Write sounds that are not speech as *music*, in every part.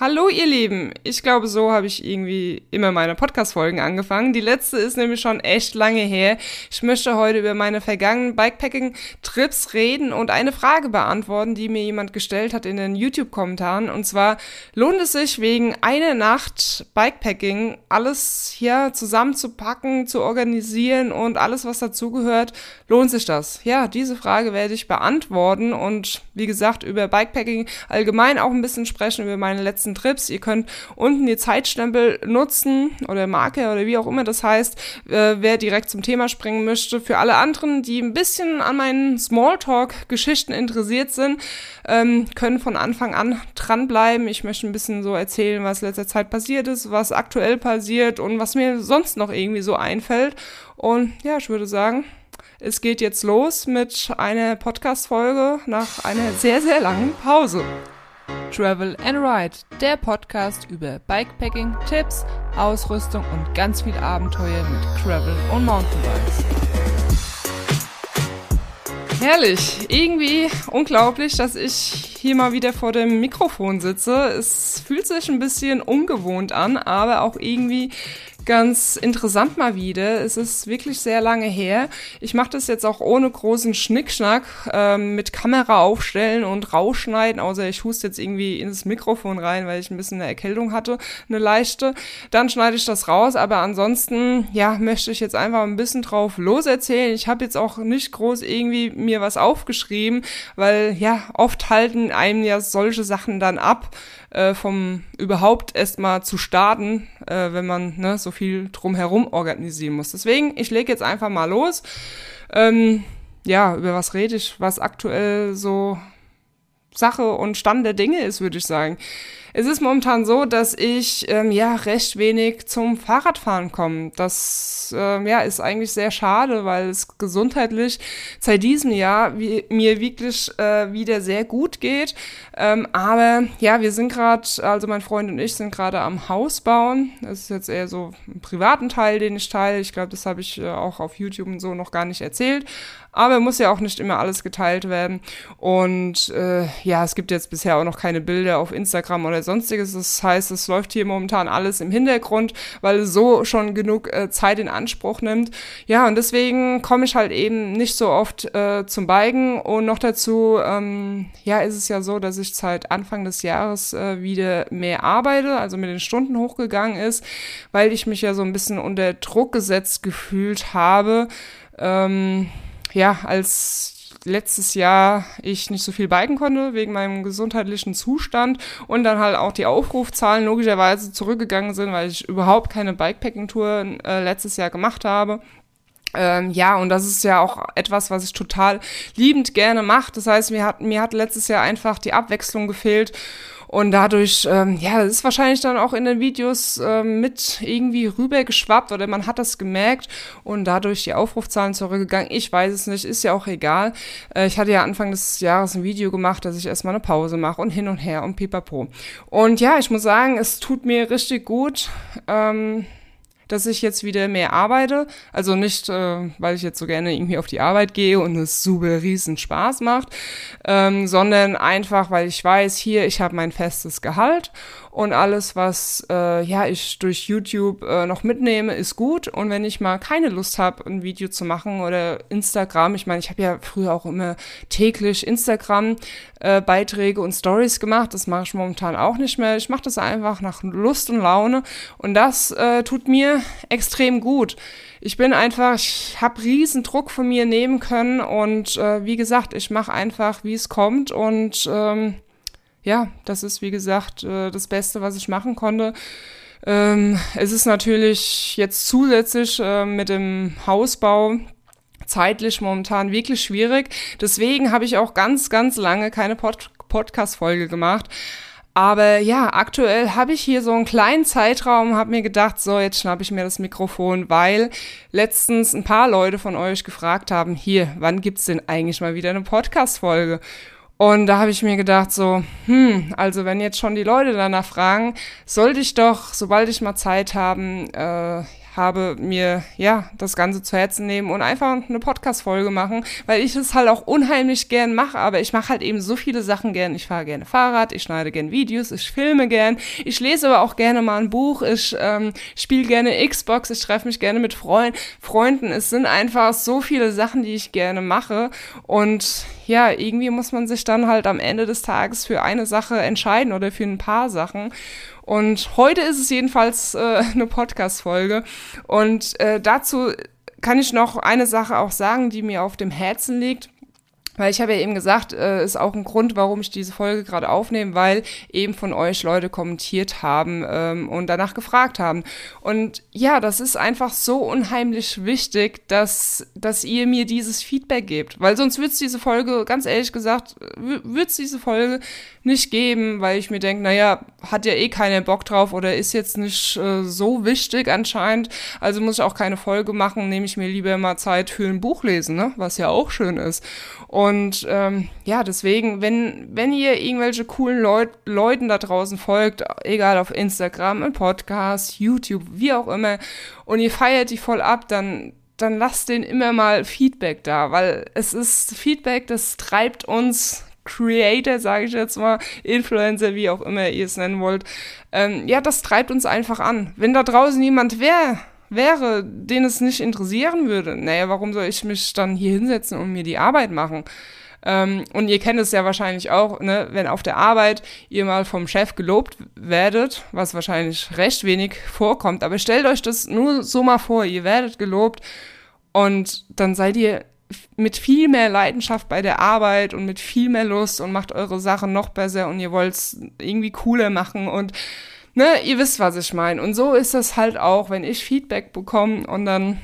Hallo ihr Lieben, ich glaube, so habe ich irgendwie immer meine Podcast-Folgen angefangen. Die letzte ist nämlich schon echt lange her. Ich möchte heute über meine vergangenen Bikepacking-Trips reden und eine Frage beantworten, die mir jemand gestellt hat in den YouTube-Kommentaren. Und zwar, lohnt es sich wegen einer Nacht Bikepacking alles hier zusammenzupacken, zu organisieren und alles, was dazugehört, lohnt sich das? Ja, diese Frage werde ich beantworten und wie gesagt, über Bikepacking allgemein auch ein bisschen sprechen, über meine letzten nächsten Trips. Ihr könnt unten die Zeitstempel nutzen oder Marke oder wie auch immer das heißt, äh, wer direkt zum Thema springen möchte. Für alle anderen, die ein bisschen an meinen Smalltalk-Geschichten interessiert sind, ähm, können von Anfang an dranbleiben. Ich möchte ein bisschen so erzählen, was letzter Zeit passiert ist, was aktuell passiert und was mir sonst noch irgendwie so einfällt. Und ja, ich würde sagen, es geht jetzt los mit einer Podcast-Folge nach einer sehr, sehr langen Pause. Travel and Ride, der Podcast über Bikepacking, Tipps, Ausrüstung und ganz viel Abenteuer mit Travel und Mountainbikes. Herrlich, irgendwie unglaublich, dass ich hier mal wieder vor dem Mikrofon sitze. Es fühlt sich ein bisschen ungewohnt an, aber auch irgendwie ganz interessant mal wieder. Es ist wirklich sehr lange her. Ich mache das jetzt auch ohne großen Schnickschnack ähm, mit Kamera aufstellen und rausschneiden, außer ich huste jetzt irgendwie ins Mikrofon rein, weil ich ein bisschen eine Erkältung hatte, eine leichte. Dann schneide ich das raus, aber ansonsten, ja, möchte ich jetzt einfach ein bisschen drauf loserzählen. Ich habe jetzt auch nicht groß irgendwie mir was aufgeschrieben, weil ja, oft halten einem ja solche Sachen dann ab äh, vom überhaupt erstmal zu starten, äh, wenn man ne, so viel drumherum organisieren muss. Deswegen, ich lege jetzt einfach mal los. Ähm, ja, über was rede ich, was aktuell so Sache und Stand der Dinge ist, würde ich sagen. Es ist momentan so, dass ich ähm, ja recht wenig zum Fahrradfahren komme. Das ähm, ja ist eigentlich sehr schade, weil es gesundheitlich seit diesem Jahr wie, mir wirklich äh, wieder sehr gut geht. Ähm, aber ja, wir sind gerade, also mein Freund und ich sind gerade am Haus bauen. Das ist jetzt eher so ein privaten Teil, den ich teile. Ich glaube, das habe ich äh, auch auf YouTube und so noch gar nicht erzählt. Aber muss ja auch nicht immer alles geteilt werden. Und äh, ja, es gibt jetzt bisher auch noch keine Bilder auf Instagram oder sonstiges. Das heißt, es läuft hier momentan alles im Hintergrund, weil es so schon genug äh, Zeit in Anspruch nimmt. Ja, und deswegen komme ich halt eben nicht so oft äh, zum Biken. Und noch dazu, ähm, ja, ist es ja so, dass ich seit Anfang des Jahres äh, wieder mehr arbeite, also mit den Stunden hochgegangen ist, weil ich mich ja so ein bisschen unter Druck gesetzt gefühlt habe. Ähm, ja, als letztes Jahr ich nicht so viel biken konnte wegen meinem gesundheitlichen Zustand und dann halt auch die Aufrufzahlen logischerweise zurückgegangen sind, weil ich überhaupt keine Bikepacking-Tour äh, letztes Jahr gemacht habe. Ähm, ja, und das ist ja auch etwas, was ich total liebend gerne mache. Das heißt, mir hat, mir hat letztes Jahr einfach die Abwechslung gefehlt und dadurch, ähm, ja, das ist wahrscheinlich dann auch in den Videos ähm, mit irgendwie rübergeschwappt oder man hat das gemerkt und dadurch die Aufrufzahlen zurückgegangen. Ich weiß es nicht, ist ja auch egal. Äh, ich hatte ja Anfang des Jahres ein Video gemacht, dass ich erstmal eine Pause mache und hin und her und pipapo. Und ja, ich muss sagen, es tut mir richtig gut. Ähm, dass ich jetzt wieder mehr arbeite. Also nicht, äh, weil ich jetzt so gerne irgendwie auf die Arbeit gehe und es super riesen Spaß macht, ähm, sondern einfach, weil ich weiß, hier, ich habe mein festes Gehalt und alles, was äh, ja ich durch YouTube äh, noch mitnehme, ist gut. Und wenn ich mal keine Lust habe, ein Video zu machen oder Instagram, ich meine, ich habe ja früher auch immer täglich Instagram-Beiträge äh, und Stories gemacht. Das mache ich momentan auch nicht mehr. Ich mache das einfach nach Lust und Laune und das äh, tut mir extrem gut. Ich bin einfach, ich habe riesen Druck von mir nehmen können und äh, wie gesagt, ich mache einfach, wie es kommt und ähm, ja, das ist wie gesagt äh, das Beste, was ich machen konnte. Ähm, es ist natürlich jetzt zusätzlich äh, mit dem Hausbau zeitlich momentan wirklich schwierig. Deswegen habe ich auch ganz, ganz lange keine Pod Podcast-Folge gemacht. Aber ja, aktuell habe ich hier so einen kleinen Zeitraum, habe mir gedacht, so, jetzt schnappe ich mir das Mikrofon, weil letztens ein paar Leute von euch gefragt haben, hier, wann gibt's denn eigentlich mal wieder eine Podcast-Folge? Und da habe ich mir gedacht, so, hm, also wenn jetzt schon die Leute danach fragen, sollte ich doch, sobald ich mal Zeit haben, äh, habe, mir ja das Ganze zu Herzen nehmen und einfach eine Podcast-Folge machen, weil ich es halt auch unheimlich gern mache, aber ich mache halt eben so viele Sachen gern. Ich fahre gerne Fahrrad, ich schneide gern Videos, ich filme gern, ich lese aber auch gerne mal ein Buch, ich ähm, spiele gerne Xbox, ich treffe mich gerne mit Freund, Freunden. Es sind einfach so viele Sachen, die ich gerne mache und ja, irgendwie muss man sich dann halt am Ende des Tages für eine Sache entscheiden oder für ein paar Sachen. Und heute ist es jedenfalls äh, *laughs* eine Podcast-Folge. Und äh, dazu kann ich noch eine Sache auch sagen, die mir auf dem Herzen liegt. Weil ich habe ja eben gesagt, äh, ist auch ein Grund, warum ich diese Folge gerade aufnehme, weil eben von euch Leute kommentiert haben ähm, und danach gefragt haben. Und ja, das ist einfach so unheimlich wichtig, dass, dass ihr mir dieses Feedback gebt. Weil sonst wird es diese Folge, ganz ehrlich gesagt, wird es diese Folge nicht geben, weil ich mir denke, naja, hat ja eh keiner Bock drauf oder ist jetzt nicht äh, so wichtig anscheinend. Also muss ich auch keine Folge machen, nehme ich mir lieber mal Zeit für ein Buch lesen, ne? was ja auch schön ist. Und ähm, ja, deswegen, wenn, wenn ihr irgendwelche coolen Leut Leuten da draußen folgt, egal auf Instagram, im Podcast, YouTube, wie auch immer, und ihr feiert die voll ab, dann, dann lasst denen immer mal Feedback da, weil es ist Feedback, das treibt uns Creator, sage ich jetzt mal, Influencer, wie auch immer ihr es nennen wollt, ähm, ja, das treibt uns einfach an. Wenn da draußen jemand wäre, wäre, den es nicht interessieren würde, naja, warum soll ich mich dann hier hinsetzen und mir die Arbeit machen? Ähm, und ihr kennt es ja wahrscheinlich auch, ne, wenn auf der Arbeit ihr mal vom Chef gelobt werdet, was wahrscheinlich recht wenig vorkommt, aber stellt euch das nur so mal vor, ihr werdet gelobt und dann seid ihr mit viel mehr Leidenschaft bei der Arbeit und mit viel mehr Lust und macht eure Sachen noch besser und ihr wollt es irgendwie cooler machen und ne, ihr wisst, was ich meine. Und so ist das halt auch, wenn ich Feedback bekomme und dann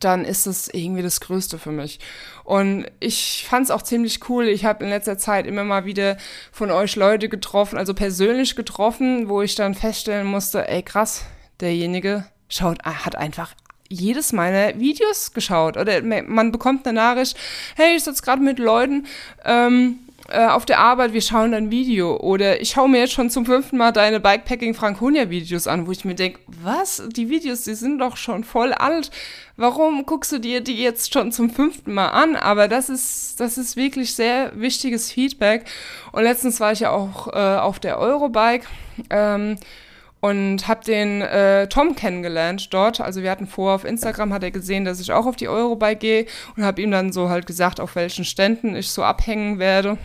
dann ist das irgendwie das Größte für mich. Und ich fand es auch ziemlich cool. Ich habe in letzter Zeit immer mal wieder von euch Leute getroffen, also persönlich getroffen, wo ich dann feststellen musste, ey krass, derjenige schaut, hat einfach jedes meiner Videos geschaut. Oder man bekommt eine Nachricht, hey, ich sitze gerade mit Leuten ähm, äh, auf der Arbeit, wir schauen ein Video. Oder ich schaue mir jetzt schon zum fünften Mal deine Bikepacking Franconia Videos an, wo ich mir denke, was? Die Videos, die sind doch schon voll alt. Warum guckst du dir die jetzt schon zum fünften Mal an? Aber das ist, das ist wirklich sehr wichtiges Feedback. Und letztens war ich ja auch äh, auf der Eurobike. Ähm, und habe den äh, Tom kennengelernt dort. Also wir hatten vor, auf Instagram hat er gesehen, dass ich auch auf die Eurobike gehe und habe ihm dann so halt gesagt, auf welchen Ständen ich so abhängen werde.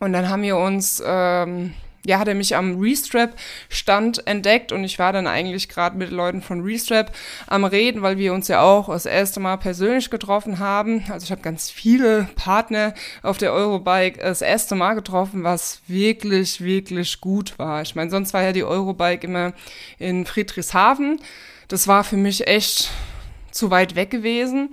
Und dann haben wir uns ähm, ja, hat er mich am Restrap-Stand entdeckt und ich war dann eigentlich gerade mit Leuten von Restrap am Reden, weil wir uns ja auch das erste Mal persönlich getroffen haben. Also ich habe ganz viele Partner auf der Eurobike das erste Mal getroffen, was wirklich, wirklich gut war. Ich meine, sonst war ja die Eurobike immer in Friedrichshafen. Das war für mich echt zu weit weg gewesen.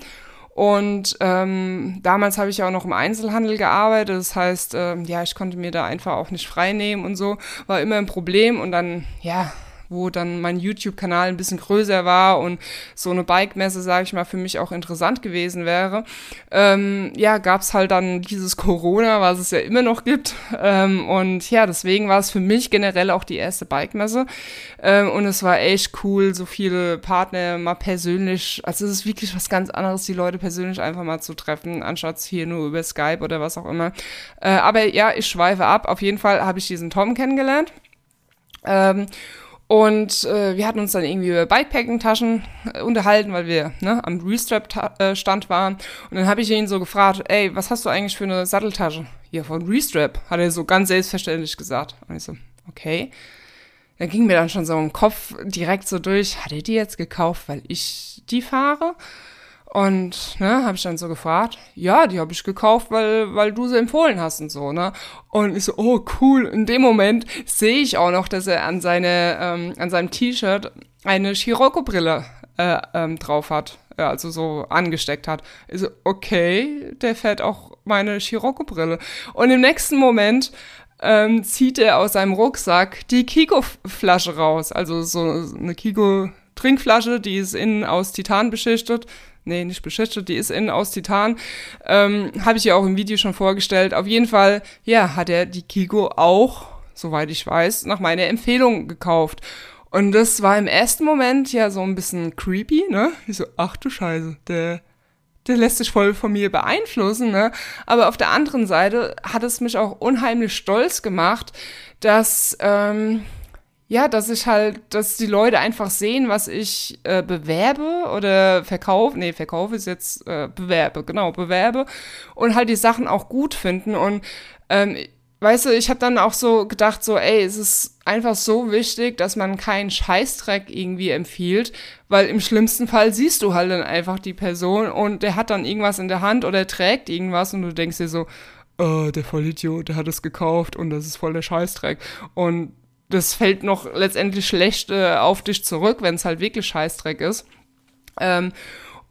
Und ähm, damals habe ich ja auch noch im Einzelhandel gearbeitet. Das heißt, ähm, ja, ich konnte mir da einfach auch nicht frei nehmen und so. War immer ein Problem. Und dann, ja, wo dann mein YouTube-Kanal ein bisschen größer war und so eine Bike-Messe, sage ich mal, für mich auch interessant gewesen wäre. Ähm, ja, gab es halt dann dieses *laughs* Corona, was es ja immer noch gibt. Ähm, und ja, deswegen war es für mich generell auch die erste Bike-Messe. Ähm, und es war echt cool, so viele Partner mal persönlich, also es ist wirklich was ganz anderes, die Leute persönlich einfach mal zu treffen, anstatt hier nur über Skype oder was auch immer. Äh, aber ja, ich schweife ab. Auf jeden Fall habe ich diesen Tom kennengelernt. Ähm, und äh, wir hatten uns dann irgendwie über Bikepacking-Taschen äh, unterhalten, weil wir ne, am Restrap-Stand waren. Und dann habe ich ihn so gefragt, ey, was hast du eigentlich für eine Satteltasche? Hier von Restrap, hat er so ganz selbstverständlich gesagt. Und ich so, okay. Dann ging mir dann schon so im Kopf direkt so durch, hat er die jetzt gekauft, weil ich die fahre? Und ne, habe ich dann so gefragt, ja, die habe ich gekauft, weil, weil du sie empfohlen hast und so, ne? Und ich so, oh cool. In dem Moment sehe ich auch noch, dass er an seine, ähm, an seinem T-Shirt eine Scirocco-Brille äh, ähm, drauf hat, ja, also so angesteckt hat. Ich so, okay, der fährt auch meine Scirocco-Brille. Und im nächsten Moment ähm, zieht er aus seinem Rucksack die Kiko-Flasche raus, also so eine Kiko Trinkflasche, die ist innen aus Titan beschichtet, nee, nicht beschichtet, die ist innen aus Titan. Ähm, Habe ich ja auch im Video schon vorgestellt. Auf jeden Fall, ja, hat er die Kigo auch, soweit ich weiß, nach meiner Empfehlung gekauft. Und das war im ersten Moment ja so ein bisschen creepy, ne? Ich so, ach du Scheiße, der, der lässt sich voll von mir beeinflussen, ne? Aber auf der anderen Seite hat es mich auch unheimlich stolz gemacht, dass, ähm, ja, dass ich halt, dass die Leute einfach sehen, was ich äh, bewerbe oder verkaufe. Nee, verkaufe ist jetzt äh, bewerbe, genau, bewerbe und halt die Sachen auch gut finden. Und ähm, weißt du, ich habe dann auch so gedacht, so, ey, es ist einfach so wichtig, dass man keinen Scheißdreck irgendwie empfiehlt, weil im schlimmsten Fall siehst du halt dann einfach die Person und der hat dann irgendwas in der Hand oder trägt irgendwas und du denkst dir so, oh, der Vollidiot, der hat es gekauft und das ist voll der Scheißdreck. Und das fällt noch letztendlich schlecht äh, auf dich zurück, wenn es halt wirklich Scheißdreck ist. Ähm,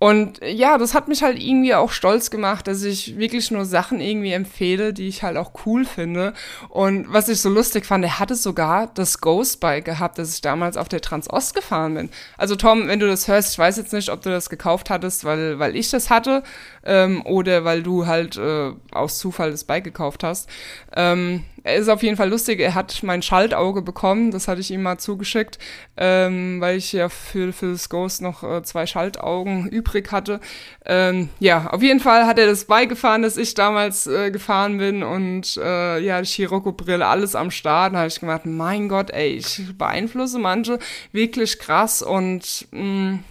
und ja, das hat mich halt irgendwie auch stolz gemacht, dass ich wirklich nur Sachen irgendwie empfehle, die ich halt auch cool finde. Und was ich so lustig fand, er hatte sogar das Ghost Bike gehabt, das ich damals auf der Transost gefahren bin. Also Tom, wenn du das hörst, ich weiß jetzt nicht, ob du das gekauft hattest, weil, weil ich das hatte ähm, oder weil du halt äh, aus Zufall das Bike gekauft hast. Ähm, er ist auf jeden Fall lustig. Er hat mein Schaltauge bekommen. Das hatte ich ihm mal zugeschickt, ähm, weil ich ja für, für das Ghost noch äh, zwei Schaltaugen übrig hatte. Ähm, ja, auf jeden Fall hat er das beigefahren, dass ich damals äh, gefahren bin und äh, ja, die Chirocco-Brille, alles am Start. Da habe ich gedacht, mein Gott, ey, ich beeinflusse manche wirklich krass und mh, mm,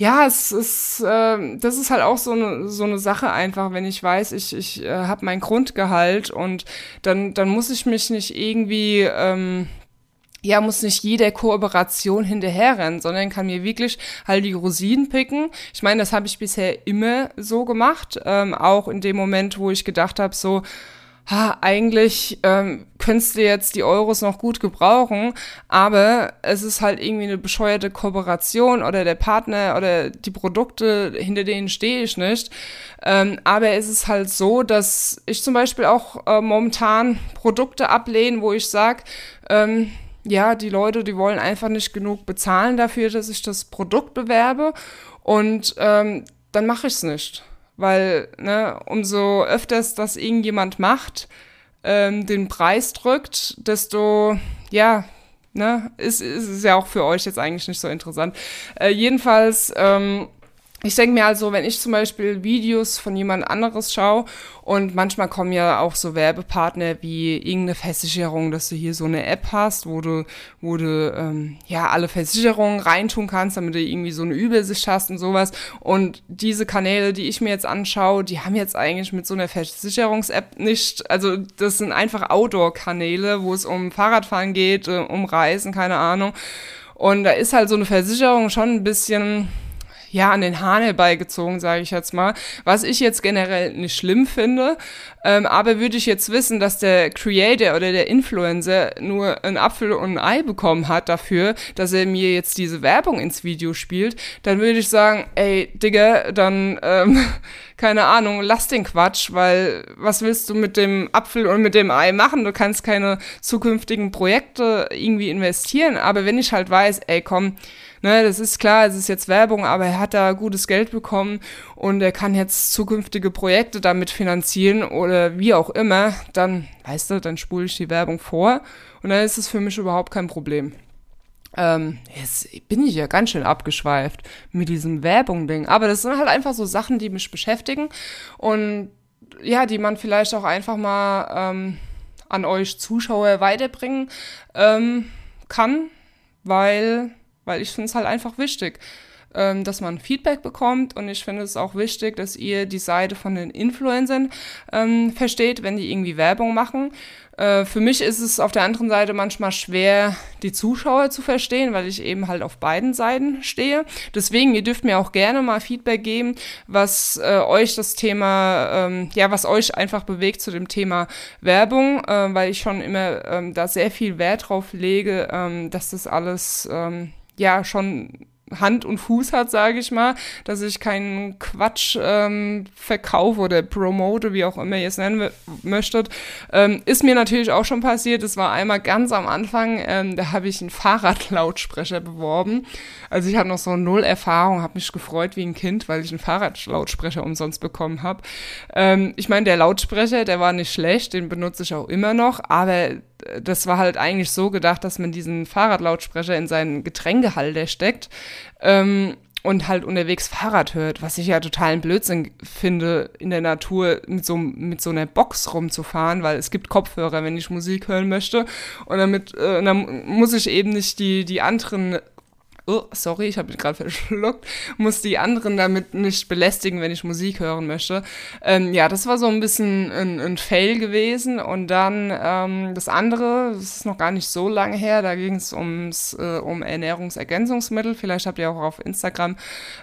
ja, es ist, äh, das ist halt auch so eine so eine Sache einfach, wenn ich weiß, ich ich äh, habe mein Grundgehalt und dann dann muss ich mich nicht irgendwie ähm, ja, muss nicht jede Kooperation hinterherrennen, sondern kann mir wirklich halt die Rosinen picken. Ich meine, das habe ich bisher immer so gemacht, ähm, auch in dem Moment, wo ich gedacht habe, so, ha, eigentlich ähm, könntest du jetzt die Euros noch gut gebrauchen, aber es ist halt irgendwie eine bescheuerte Kooperation oder der Partner oder die Produkte, hinter denen stehe ich nicht. Ähm, aber es ist halt so, dass ich zum Beispiel auch äh, momentan Produkte ablehne, wo ich sage, ähm, ja, die Leute, die wollen einfach nicht genug bezahlen dafür, dass ich das Produkt bewerbe und ähm, dann mache ich es nicht. Weil, ne, umso öfters das irgendjemand macht, ähm, den Preis drückt, desto, ja, ne, ist, ist, ist ja auch für euch jetzt eigentlich nicht so interessant. Äh, jedenfalls, ähm, ich denke mir also, wenn ich zum Beispiel Videos von jemand anderes schaue und manchmal kommen ja auch so Werbepartner wie irgendeine Versicherung, dass du hier so eine App hast, wo du, wo du ähm, ja alle Versicherungen reintun kannst, damit du irgendwie so eine Übersicht hast und sowas. Und diese Kanäle, die ich mir jetzt anschaue, die haben jetzt eigentlich mit so einer Versicherungs-App nicht, also das sind einfach Outdoor-Kanäle, wo es um Fahrradfahren geht, äh, um Reisen, keine Ahnung. Und da ist halt so eine Versicherung schon ein bisschen ja, an den Hahn herbeigezogen, sage ich jetzt mal. Was ich jetzt generell nicht schlimm finde, ähm, aber würde ich jetzt wissen, dass der Creator oder der Influencer nur ein Apfel und ein Ei bekommen hat dafür, dass er mir jetzt diese Werbung ins Video spielt, dann würde ich sagen, ey, Digga, dann, ähm, keine Ahnung, lass den Quatsch, weil was willst du mit dem Apfel und mit dem Ei machen? Du kannst keine zukünftigen Projekte irgendwie investieren, aber wenn ich halt weiß, ey, komm, ne, das ist klar, es ist jetzt Werbung, aber er hat da gutes Geld bekommen und er kann jetzt zukünftige Projekte damit finanzieren oder wie auch immer, dann, weißt du, dann spule ich die Werbung vor und dann ist es für mich überhaupt kein Problem. Ähm, jetzt bin ich ja ganz schön abgeschweift mit diesem Werbung-Ding. Aber das sind halt einfach so Sachen, die mich beschäftigen und ja, die man vielleicht auch einfach mal ähm, an euch Zuschauer weiterbringen ähm, kann, weil weil ich finde es halt einfach wichtig, ähm, dass man Feedback bekommt und ich finde es auch wichtig, dass ihr die Seite von den Influencern ähm, versteht, wenn die irgendwie Werbung machen. Äh, für mich ist es auf der anderen Seite manchmal schwer, die Zuschauer zu verstehen, weil ich eben halt auf beiden Seiten stehe. Deswegen, ihr dürft mir auch gerne mal Feedback geben, was äh, euch das Thema, ähm, ja, was euch einfach bewegt zu dem Thema Werbung, äh, weil ich schon immer ähm, da sehr viel Wert drauf lege, ähm, dass das alles ähm, ja schon Hand und Fuß hat, sage ich mal, dass ich keinen Quatsch ähm, verkaufe oder promote, wie auch immer ihr es nennen möchtet. Ähm, ist mir natürlich auch schon passiert. Es war einmal ganz am Anfang, ähm, da habe ich einen Fahrradlautsprecher beworben. Also ich hatte noch so null Erfahrung, habe mich gefreut wie ein Kind, weil ich einen Fahrradlautsprecher umsonst bekommen habe. Ähm, ich meine, der Lautsprecher, der war nicht schlecht, den benutze ich auch immer noch, aber das war halt eigentlich so gedacht, dass man diesen Fahrradlautsprecher in seinen Getränkehalter steckt. Ähm, und halt unterwegs Fahrrad hört, was ich ja totalen Blödsinn finde, in der Natur mit so, mit so einer Box rumzufahren, weil es gibt Kopfhörer, wenn ich Musik hören möchte. Und damit äh, dann muss ich eben nicht die, die anderen oh, sorry, ich habe mich gerade verschluckt, muss die anderen damit nicht belästigen, wenn ich Musik hören möchte. Ähm, ja, das war so ein bisschen ein, ein Fail gewesen. Und dann ähm, das andere, das ist noch gar nicht so lange her, da ging es ums, äh, um Ernährungsergänzungsmittel. Vielleicht habt ihr auch auf Instagram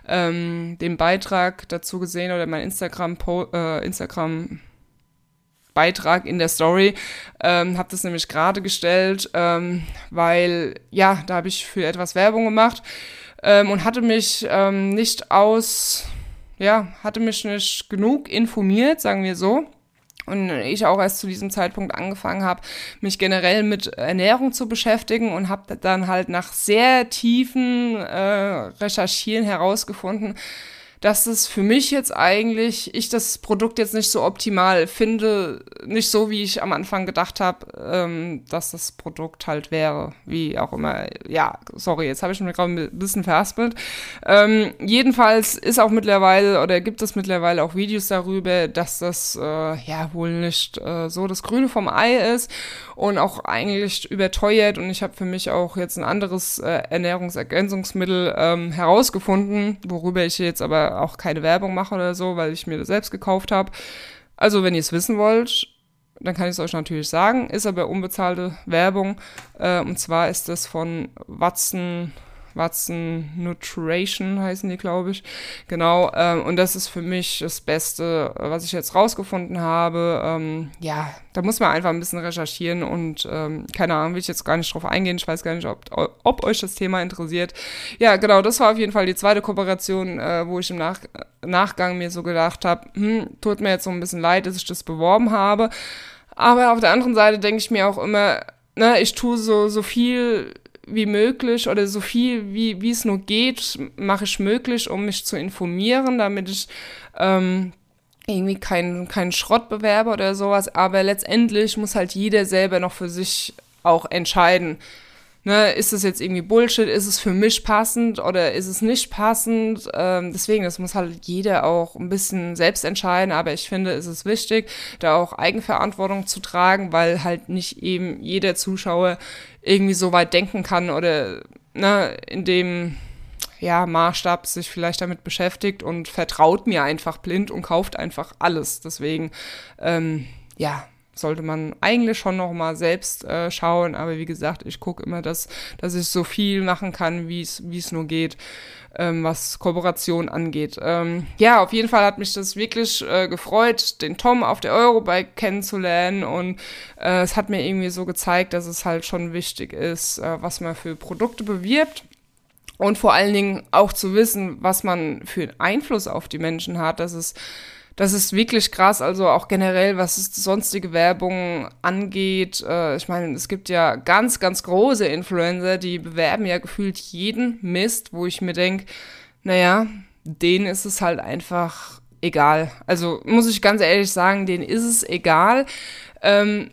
ähm, den Beitrag dazu gesehen oder mein Instagram, äh, Instagram Beitrag in der Story. Ähm, habe das nämlich gerade gestellt, ähm, weil ja, da habe ich für etwas Werbung gemacht ähm, und hatte mich ähm, nicht aus, ja, hatte mich nicht genug informiert, sagen wir so. Und ich auch erst zu diesem Zeitpunkt angefangen habe, mich generell mit Ernährung zu beschäftigen und habe dann halt nach sehr tiefen äh, Recherchieren herausgefunden, dass es für mich jetzt eigentlich, ich das Produkt jetzt nicht so optimal finde, nicht so, wie ich am Anfang gedacht habe, ähm, dass das Produkt halt wäre, wie auch immer. Ja, sorry, jetzt habe ich mich gerade ein bisschen verhaspelt. Ähm, jedenfalls ist auch mittlerweile, oder gibt es mittlerweile auch Videos darüber, dass das äh, ja wohl nicht äh, so das Grüne vom Ei ist und auch eigentlich überteuert. Und ich habe für mich auch jetzt ein anderes äh, Ernährungsergänzungsmittel ähm, herausgefunden, worüber ich jetzt aber auch keine Werbung mache oder so, weil ich mir das selbst gekauft habe. Also, wenn ihr es wissen wollt, dann kann ich es euch natürlich sagen. Ist aber unbezahlte Werbung. Äh, und zwar ist das von Watson Watson Nutrition heißen die, glaube ich. Genau, ähm, und das ist für mich das Beste, was ich jetzt rausgefunden habe. Ähm, ja, da muss man einfach ein bisschen recherchieren und ähm, keine Ahnung, will ich jetzt gar nicht drauf eingehen. Ich weiß gar nicht, ob, ob euch das Thema interessiert. Ja, genau, das war auf jeden Fall die zweite Kooperation, äh, wo ich im Nach Nachgang mir so gedacht habe, hm, tut mir jetzt so ein bisschen leid, dass ich das beworben habe. Aber auf der anderen Seite denke ich mir auch immer, ne, ich tue so, so viel wie möglich oder so viel wie, wie es nur geht, mache ich möglich, um mich zu informieren, damit ich ähm, irgendwie keinen kein Schrott bewerbe oder sowas. Aber letztendlich muss halt jeder selber noch für sich auch entscheiden, Ne, ist es jetzt irgendwie Bullshit? Ist es für mich passend oder ist es nicht passend? Ähm, deswegen, das muss halt jeder auch ein bisschen selbst entscheiden. Aber ich finde, es ist wichtig, da auch Eigenverantwortung zu tragen, weil halt nicht eben jeder Zuschauer irgendwie so weit denken kann oder ne, in dem ja, Maßstab sich vielleicht damit beschäftigt und vertraut mir einfach blind und kauft einfach alles. Deswegen, ähm, ja, sollte man eigentlich schon noch mal selbst äh, schauen. Aber wie gesagt, ich gucke immer, dass, dass ich so viel machen kann, wie es nur geht, ähm, was Kooperation angeht. Ähm, ja, auf jeden Fall hat mich das wirklich äh, gefreut, den Tom auf der Eurobike kennenzulernen. Und äh, es hat mir irgendwie so gezeigt, dass es halt schon wichtig ist, äh, was man für Produkte bewirbt. Und vor allen Dingen auch zu wissen, was man für Einfluss auf die Menschen hat. dass es das ist wirklich krass. Also auch generell, was sonstige Werbung angeht. Äh, ich meine, es gibt ja ganz, ganz große Influencer, die bewerben ja gefühlt jeden Mist, wo ich mir denke, naja, denen ist es halt einfach egal. Also muss ich ganz ehrlich sagen, denen ist es egal. Ähm,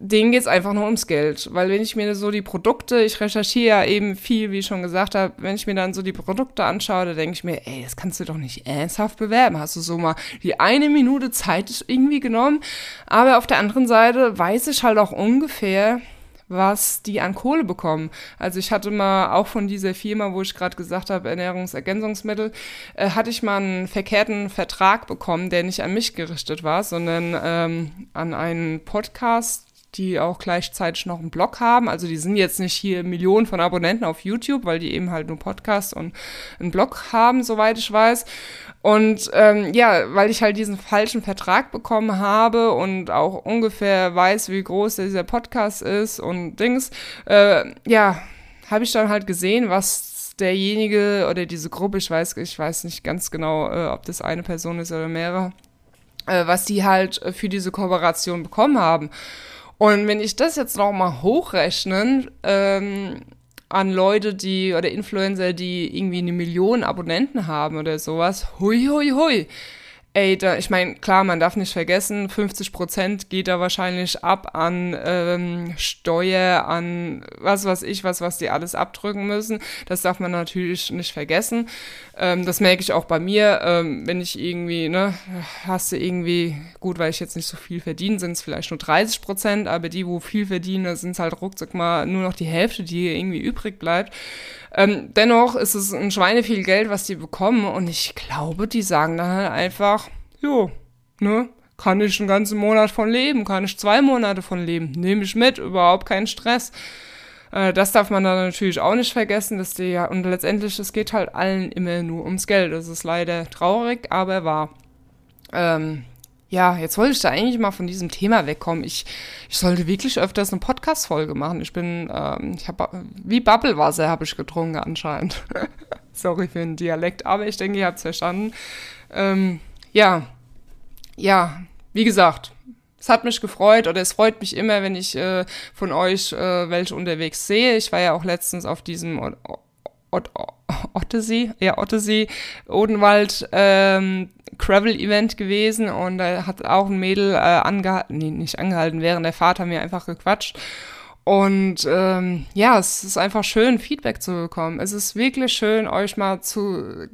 denen geht's einfach nur ums Geld. Weil wenn ich mir so die Produkte, ich recherchiere ja eben viel, wie ich schon gesagt habe, wenn ich mir dann so die Produkte anschaue, da denke ich mir, ey, das kannst du doch nicht ernsthaft bewerben. Hast du so mal die eine Minute Zeit irgendwie genommen? Aber auf der anderen Seite weiß ich halt auch ungefähr, was die an Kohle bekommen. Also ich hatte mal auch von dieser Firma, wo ich gerade gesagt habe, Ernährungsergänzungsmittel, äh, hatte ich mal einen verkehrten Vertrag bekommen, der nicht an mich gerichtet war, sondern ähm, an einen Podcast die auch gleichzeitig noch einen Blog haben. Also die sind jetzt nicht hier Millionen von Abonnenten auf YouTube, weil die eben halt nur Podcast und einen Blog haben, soweit ich weiß. Und ähm, ja, weil ich halt diesen falschen Vertrag bekommen habe und auch ungefähr weiß, wie groß dieser Podcast ist und Dings, äh, ja, habe ich dann halt gesehen, was derjenige oder diese Gruppe, ich weiß, ich weiß nicht ganz genau, äh, ob das eine Person ist oder mehrere, äh, was die halt für diese Kooperation bekommen haben. Und wenn ich das jetzt noch mal hochrechne ähm, an Leute, die oder Influencer, die irgendwie eine Million Abonnenten haben oder sowas, hui, hui, hui. Ey, da, ich meine, klar, man darf nicht vergessen, 50 Prozent geht da wahrscheinlich ab an ähm, Steuer, an was weiß ich, was, was die alles abdrücken müssen. Das darf man natürlich nicht vergessen. Ähm, das merke ich auch bei mir, ähm, wenn ich irgendwie, ne, hast du irgendwie, gut, weil ich jetzt nicht so viel verdiene, sind es vielleicht nur 30 Prozent, aber die, wo viel verdienen, sind es halt ruckzuck mal nur noch die Hälfte, die irgendwie übrig bleibt. Ähm, dennoch ist es ein Schweine viel Geld, was die bekommen und ich glaube, die sagen dann halt einfach, jo, ne, kann ich einen ganzen Monat von leben, kann ich zwei Monate von leben, nehme ich mit, überhaupt keinen Stress. Äh, das darf man dann natürlich auch nicht vergessen, dass die ja, und letztendlich, es geht halt allen immer nur ums Geld. Das ist leider traurig, aber wahr. Ähm, ja, jetzt wollte ich da eigentlich mal von diesem Thema wegkommen. Ich, ich sollte wirklich öfters eine Podcast-Folge machen. Ich bin, ähm, ich habe wie Bubblewasser habe ich getrunken anscheinend. *laughs* Sorry für den Dialekt, aber ich denke, ihr habt es verstanden. Ähm, ja, ja, wie gesagt, es hat mich gefreut oder es freut mich immer, wenn ich äh, von euch äh, welche unterwegs sehe. Ich war ja auch letztens auf diesem Ottesee, ja, Ottesee, Odenwald, ähm, Gravel-Event gewesen und da hat auch ein Mädel äh, angehalten, nee, nicht angehalten, während der Vater mir einfach gequatscht. Und ähm, ja, es ist einfach schön, Feedback zu bekommen. Es ist wirklich schön, euch mal zu,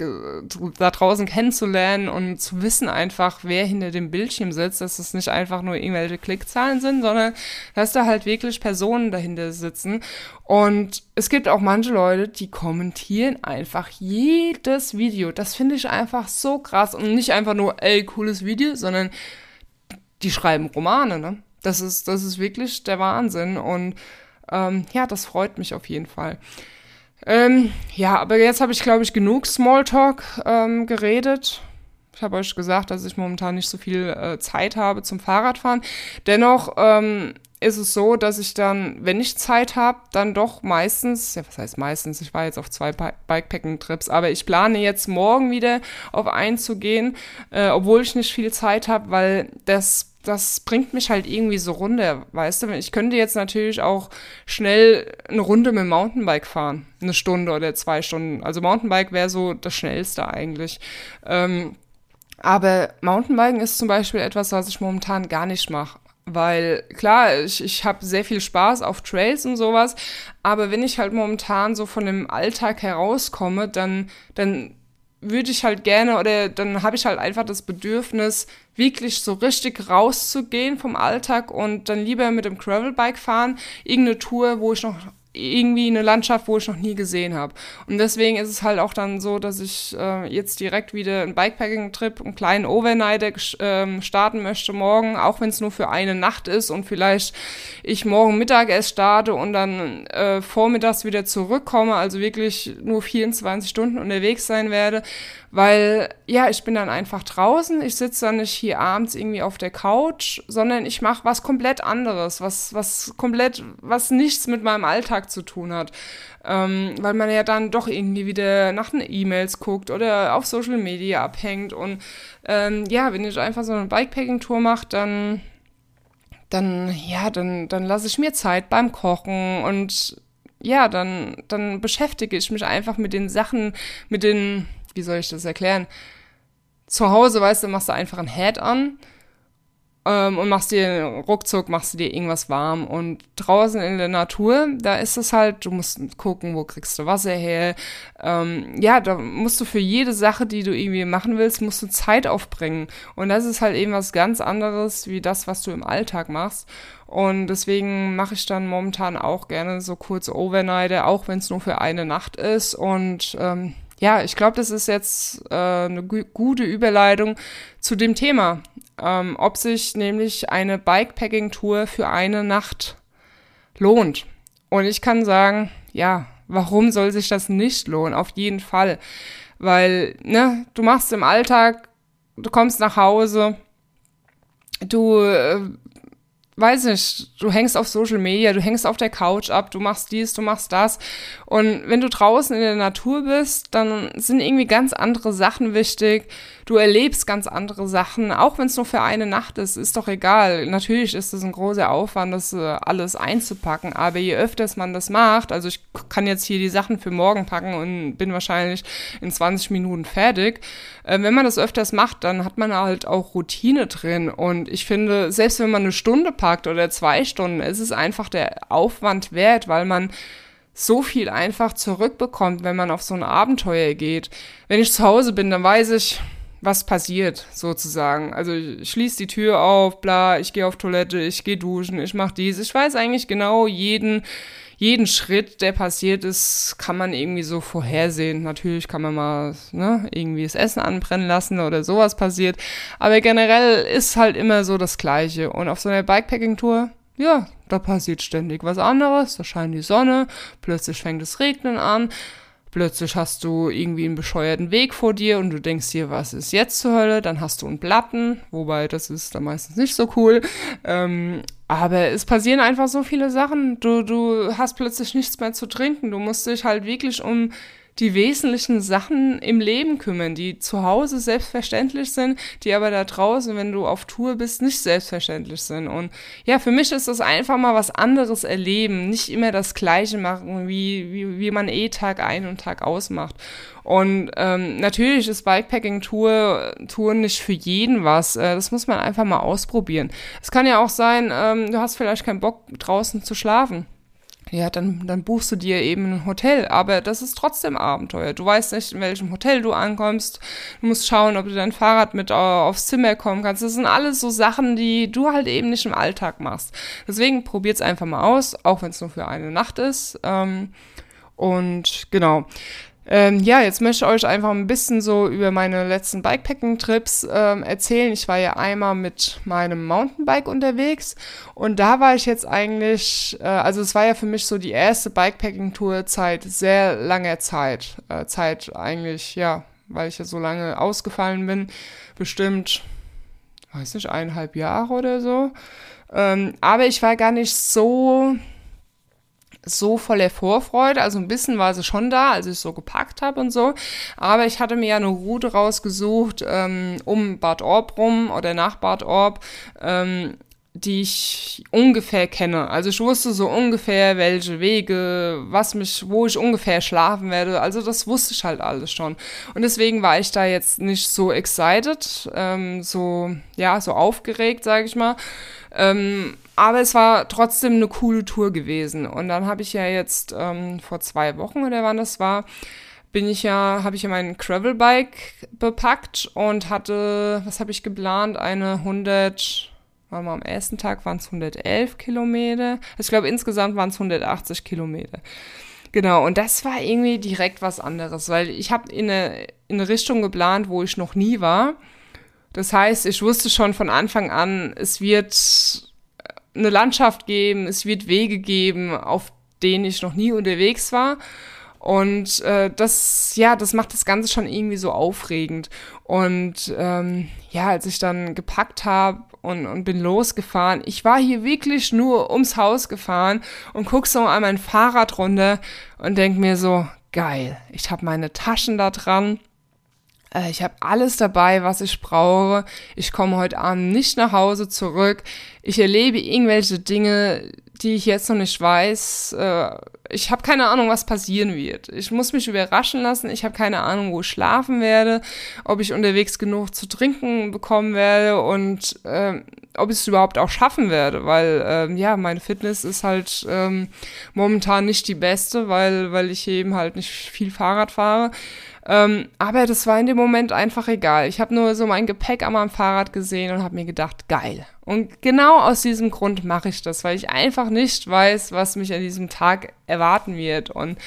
da draußen kennenzulernen und zu wissen einfach, wer hinter dem Bildschirm sitzt, dass es nicht einfach nur irgendwelche Klickzahlen sind, sondern dass da halt wirklich Personen dahinter sitzen. Und es gibt auch manche Leute, die kommentieren einfach jedes Video. Das finde ich einfach so krass. Und nicht einfach nur, ey, cooles Video, sondern die schreiben Romane, ne? Das ist, das ist wirklich der Wahnsinn. Und ähm, ja, das freut mich auf jeden Fall. Ähm, ja, aber jetzt habe ich, glaube ich, genug Smalltalk ähm, geredet. Ich habe euch gesagt, dass ich momentan nicht so viel äh, Zeit habe zum Fahrradfahren. Dennoch ähm, ist es so, dass ich dann, wenn ich Zeit habe, dann doch meistens, ja, was heißt meistens, ich war jetzt auf zwei Bikepacking-Trips, aber ich plane jetzt morgen wieder auf einen zu gehen, äh, obwohl ich nicht viel Zeit habe, weil das das bringt mich halt irgendwie so runter, weißt du? Ich könnte jetzt natürlich auch schnell eine Runde mit dem Mountainbike fahren, eine Stunde oder zwei Stunden. Also Mountainbike wäre so das Schnellste eigentlich. Ähm, aber Mountainbiken ist zum Beispiel etwas, was ich momentan gar nicht mache. Weil klar, ich, ich habe sehr viel Spaß auf Trails und sowas, aber wenn ich halt momentan so von dem Alltag herauskomme, dann, dann würde ich halt gerne oder dann habe ich halt einfach das Bedürfnis, wirklich so richtig rauszugehen vom Alltag und dann lieber mit dem Gravelbike fahren, irgendeine Tour, wo ich noch irgendwie eine Landschaft, wo ich noch nie gesehen habe. Und deswegen ist es halt auch dann so, dass ich äh, jetzt direkt wieder einen Bikepacking-Trip, einen kleinen Overnighter äh, starten möchte morgen, auch wenn es nur für eine Nacht ist und vielleicht ich morgen Mittag erst starte und dann äh, vormittags wieder zurückkomme, also wirklich nur 24 Stunden unterwegs sein werde, weil ja, ich bin dann einfach draußen, ich sitze dann nicht hier abends irgendwie auf der Couch, sondern ich mache was komplett anderes, was, was komplett, was nichts mit meinem Alltag zu tun hat. Ähm, weil man ja dann doch irgendwie wieder nach den E-Mails guckt oder auf Social Media abhängt. Und ähm, ja, wenn ich einfach so eine Bikepacking-Tour mache, dann, dann, ja, dann, dann lasse ich mir Zeit beim Kochen und ja, dann, dann beschäftige ich mich einfach mit den Sachen, mit den wie soll ich das erklären? Zu Hause, weißt du, machst du einfach ein Head an ähm, und machst dir ruckzuck, machst du dir irgendwas warm. Und draußen in der Natur, da ist es halt, du musst gucken, wo kriegst du Wasser her. Ähm, ja, da musst du für jede Sache, die du irgendwie machen willst, musst du Zeit aufbringen. Und das ist halt eben was ganz anderes, wie das, was du im Alltag machst. Und deswegen mache ich dann momentan auch gerne so kurze Overnighter, auch wenn es nur für eine Nacht ist. Und ähm, ja, ich glaube, das ist jetzt äh, eine gu gute Überleitung zu dem Thema, ähm, ob sich nämlich eine Bikepacking-Tour für eine Nacht lohnt. Und ich kann sagen, ja, warum soll sich das nicht lohnen? Auf jeden Fall. Weil, ne, du machst im Alltag, du kommst nach Hause, du äh, weiß nicht, du hängst auf Social Media, du hängst auf der Couch ab, du machst dies, du machst das. Und wenn du draußen in der Natur bist, dann sind irgendwie ganz andere Sachen wichtig. Du erlebst ganz andere Sachen, auch wenn es nur für eine Nacht ist, ist doch egal. Natürlich ist es ein großer Aufwand, das äh, alles einzupacken, aber je öfters man das macht, also ich kann jetzt hier die Sachen für morgen packen und bin wahrscheinlich in 20 Minuten fertig. Äh, wenn man das öfters macht, dann hat man halt auch Routine drin. Und ich finde, selbst wenn man eine Stunde packt oder zwei Stunden, ist es einfach der Aufwand wert, weil man so viel einfach zurückbekommt, wenn man auf so ein Abenteuer geht. Wenn ich zu Hause bin, dann weiß ich, was passiert, sozusagen. Also ich schließe die Tür auf, bla, ich gehe auf Toilette, ich gehe duschen, ich mache dies. Ich weiß eigentlich genau jeden, jeden Schritt, der passiert ist, kann man irgendwie so vorhersehen. Natürlich kann man mal ne, irgendwie das Essen anbrennen lassen oder sowas passiert. Aber generell ist halt immer so das Gleiche. Und auf so einer Bikepacking-Tour, ja, da passiert ständig was anderes. Da scheint die Sonne, plötzlich fängt es regnen an plötzlich hast du irgendwie einen bescheuerten Weg vor dir und du denkst dir, was ist jetzt zur Hölle? Dann hast du einen Platten, wobei das ist dann meistens nicht so cool. Ähm, aber es passieren einfach so viele Sachen. Du, du hast plötzlich nichts mehr zu trinken. Du musst dich halt wirklich um die wesentlichen Sachen im Leben kümmern, die zu Hause selbstverständlich sind, die aber da draußen, wenn du auf Tour bist, nicht selbstverständlich sind. Und ja, für mich ist das einfach mal was anderes erleben, nicht immer das Gleiche machen, wie, wie, wie man eh Tag ein und Tag ausmacht. Und ähm, natürlich ist Bikepacking-Tour Tour nicht für jeden was. Äh, das muss man einfach mal ausprobieren. Es kann ja auch sein, ähm, du hast vielleicht keinen Bock draußen zu schlafen ja, dann, dann buchst du dir eben ein Hotel. Aber das ist trotzdem Abenteuer. Du weißt nicht, in welchem Hotel du ankommst. Du musst schauen, ob du dein Fahrrad mit äh, aufs Zimmer kommen kannst. Das sind alles so Sachen, die du halt eben nicht im Alltag machst. Deswegen probiert's einfach mal aus, auch wenn es nur für eine Nacht ist. Ähm, und genau. Ähm, ja, jetzt möchte ich euch einfach ein bisschen so über meine letzten Bikepacking-Trips ähm, erzählen. Ich war ja einmal mit meinem Mountainbike unterwegs und da war ich jetzt eigentlich, äh, also es war ja für mich so die erste Bikepacking-Tour seit sehr langer Zeit. Äh, Zeit eigentlich, ja, weil ich ja so lange ausgefallen bin, bestimmt, weiß nicht, eineinhalb Jahre oder so. Ähm, aber ich war gar nicht so so voller Vorfreude. Also ein bisschen war sie schon da, als ich so gepackt habe und so. Aber ich hatte mir ja eine Route rausgesucht ähm, um Bad Orb rum oder nach Bad Orb. Ähm, die ich ungefähr kenne. Also ich wusste so ungefähr, welche Wege, was mich, wo ich ungefähr schlafen werde. Also das wusste ich halt alles schon. Und deswegen war ich da jetzt nicht so excited, ähm, so, ja, so aufgeregt, sage ich mal. Ähm, aber es war trotzdem eine coole Tour gewesen. Und dann habe ich ja jetzt ähm, vor zwei Wochen oder wann das war, bin ich ja, habe ich ja mein Gravelbike bepackt und hatte, was habe ich geplant? Eine 100, waren wir am ersten Tag waren es 111 Kilometer. Ich glaube, insgesamt waren es 180 Kilometer. Genau, und das war irgendwie direkt was anderes, weil ich habe in eine, in eine Richtung geplant, wo ich noch nie war. Das heißt, ich wusste schon von Anfang an, es wird eine Landschaft geben, es wird Wege geben, auf denen ich noch nie unterwegs war. Und äh, das, ja, das macht das Ganze schon irgendwie so aufregend. Und ähm, ja, als ich dann gepackt habe und, und bin losgefahren, ich war hier wirklich nur ums Haus gefahren und guck so an mein Fahrrad runter und denk mir so, geil, ich habe meine Taschen da dran äh, ich habe alles dabei, was ich brauche. Ich komme heute Abend nicht nach Hause zurück. Ich erlebe irgendwelche Dinge, die ich jetzt noch nicht weiß. Äh, ich habe keine Ahnung, was passieren wird. Ich muss mich überraschen lassen. Ich habe keine Ahnung, wo ich schlafen werde, ob ich unterwegs genug zu trinken bekommen werde und äh, ob ich es überhaupt auch schaffen werde, weil äh, ja, meine Fitness ist halt ähm, momentan nicht die beste, weil, weil ich eben halt nicht viel Fahrrad fahre. Ähm, aber das war in dem Moment einfach egal. Ich habe nur so mein Gepäck an meinem Fahrrad gesehen und habe mir gedacht, geil. Und genau aus diesem Grund mache ich das, weil ich einfach nicht weiß, was mich an diesem Tag erwarten wird. Und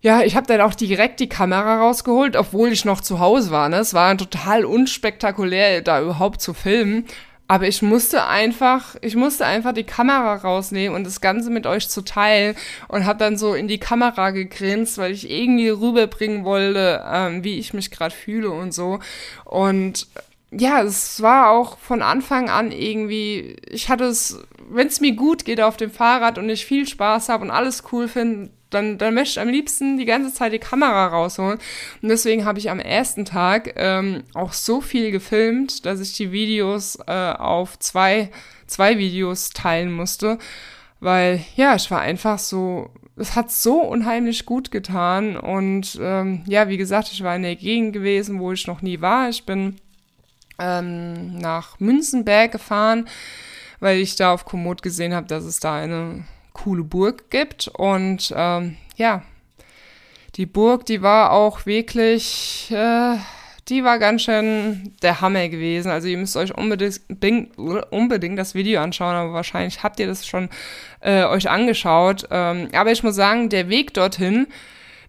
ja, ich habe dann auch direkt die Kamera rausgeholt, obwohl ich noch zu Hause war. Ne? Es war total unspektakulär, da überhaupt zu filmen. Aber ich musste einfach, ich musste einfach die Kamera rausnehmen und das Ganze mit euch zu teilen und habe dann so in die Kamera gegrinst, weil ich irgendwie rüberbringen wollte, ähm, wie ich mich gerade fühle und so. Und ja, es war auch von Anfang an irgendwie, ich hatte es, wenn es mir gut geht auf dem Fahrrad und ich viel Spaß habe und alles cool finde, dann, dann möchte ich am liebsten die ganze Zeit die Kamera rausholen. Und deswegen habe ich am ersten Tag ähm, auch so viel gefilmt, dass ich die Videos äh, auf zwei, zwei Videos teilen musste. Weil, ja, ich war einfach so, es hat so unheimlich gut getan. Und ähm, ja, wie gesagt, ich war in der Gegend gewesen, wo ich noch nie war. Ich bin ähm, nach Münzenberg gefahren, weil ich da auf Komoot gesehen habe, dass es da eine coole Burg gibt. Und ähm, ja, die Burg, die war auch wirklich, äh, die war ganz schön der Hammer gewesen. Also ihr müsst euch unbedingt, unbedingt das Video anschauen, aber wahrscheinlich habt ihr das schon äh, euch angeschaut. Ähm, aber ich muss sagen, der Weg dorthin,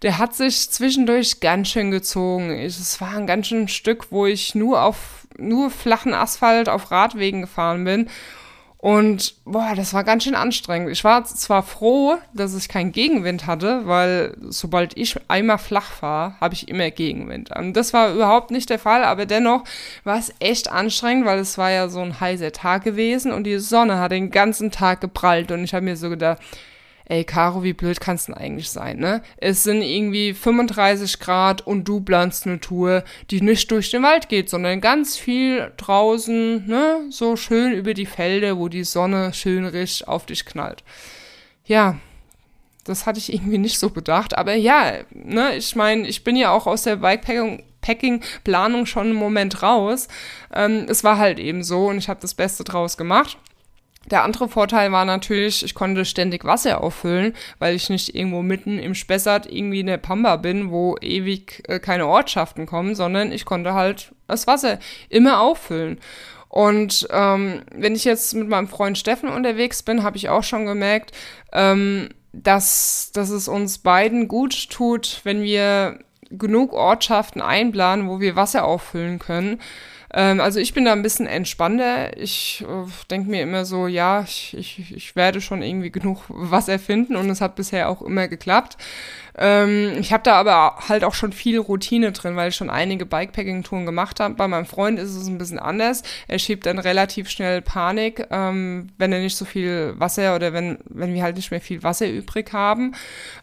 der hat sich zwischendurch ganz schön gezogen. Es war ein ganz schön Stück, wo ich nur auf nur flachen Asphalt auf Radwegen gefahren bin und boah, das war ganz schön anstrengend. Ich war zwar froh, dass ich keinen Gegenwind hatte, weil sobald ich einmal flach fahre, habe ich immer Gegenwind. Und das war überhaupt nicht der Fall, aber dennoch war es echt anstrengend, weil es war ja so ein heißer Tag gewesen und die Sonne hat den ganzen Tag geprallt und ich habe mir so gedacht, ey, Caro, wie blöd kannst du denn eigentlich sein, ne? Es sind irgendwie 35 Grad und du planst eine Tour, die nicht durch den Wald geht, sondern ganz viel draußen, ne? So schön über die Felder, wo die Sonne schön richtig auf dich knallt. Ja, das hatte ich irgendwie nicht so bedacht, aber ja, ne? Ich meine, ich bin ja auch aus der Bikepacking Packing-Planung schon einen Moment raus. Ähm, es war halt eben so und ich habe das Beste draus gemacht. Der andere Vorteil war natürlich, ich konnte ständig Wasser auffüllen, weil ich nicht irgendwo mitten im Spessart irgendwie in der Pampa bin, wo ewig äh, keine Ortschaften kommen, sondern ich konnte halt das Wasser immer auffüllen. Und ähm, wenn ich jetzt mit meinem Freund Steffen unterwegs bin, habe ich auch schon gemerkt, ähm, dass, dass es uns beiden gut tut, wenn wir genug Ortschaften einplanen, wo wir Wasser auffüllen können. Ähm, also ich bin da ein bisschen entspannter. Ich äh, denke mir immer so, ja, ich, ich, ich werde schon irgendwie genug was erfinden und es hat bisher auch immer geklappt. Ähm, ich habe da aber halt auch schon viel Routine drin, weil ich schon einige Bikepacking-Touren gemacht habe. Bei meinem Freund ist es ein bisschen anders. Er schiebt dann relativ schnell Panik, ähm, wenn er nicht so viel Wasser oder wenn, wenn wir halt nicht mehr viel Wasser übrig haben.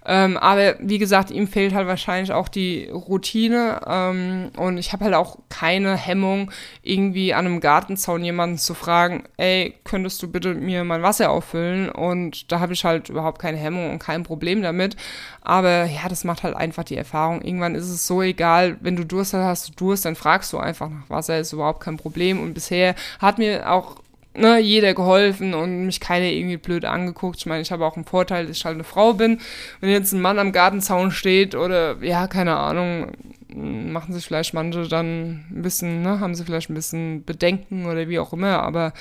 Ähm, aber wie gesagt, ihm fehlt halt wahrscheinlich auch die Routine ähm, und ich habe halt auch keine Hemmung, irgendwie an einem Gartenzaun jemanden zu fragen, ey, könntest du bitte mir mein Wasser auffüllen? Und da habe ich halt überhaupt keine Hemmung und kein Problem damit. Aber ja, das macht halt einfach die Erfahrung. Irgendwann ist es so egal, wenn du Durst hast, hast du Durst, dann fragst du einfach nach Wasser, ist überhaupt kein Problem. Und bisher hat mir auch ne, jeder geholfen und mich keiner irgendwie blöd angeguckt. Ich meine, ich habe auch einen Vorteil, dass ich halt eine Frau bin. Wenn jetzt ein Mann am Gartenzaun steht oder ja, keine Ahnung, machen sich vielleicht manche dann ein bisschen, ne, haben sie vielleicht ein bisschen Bedenken oder wie auch immer, aber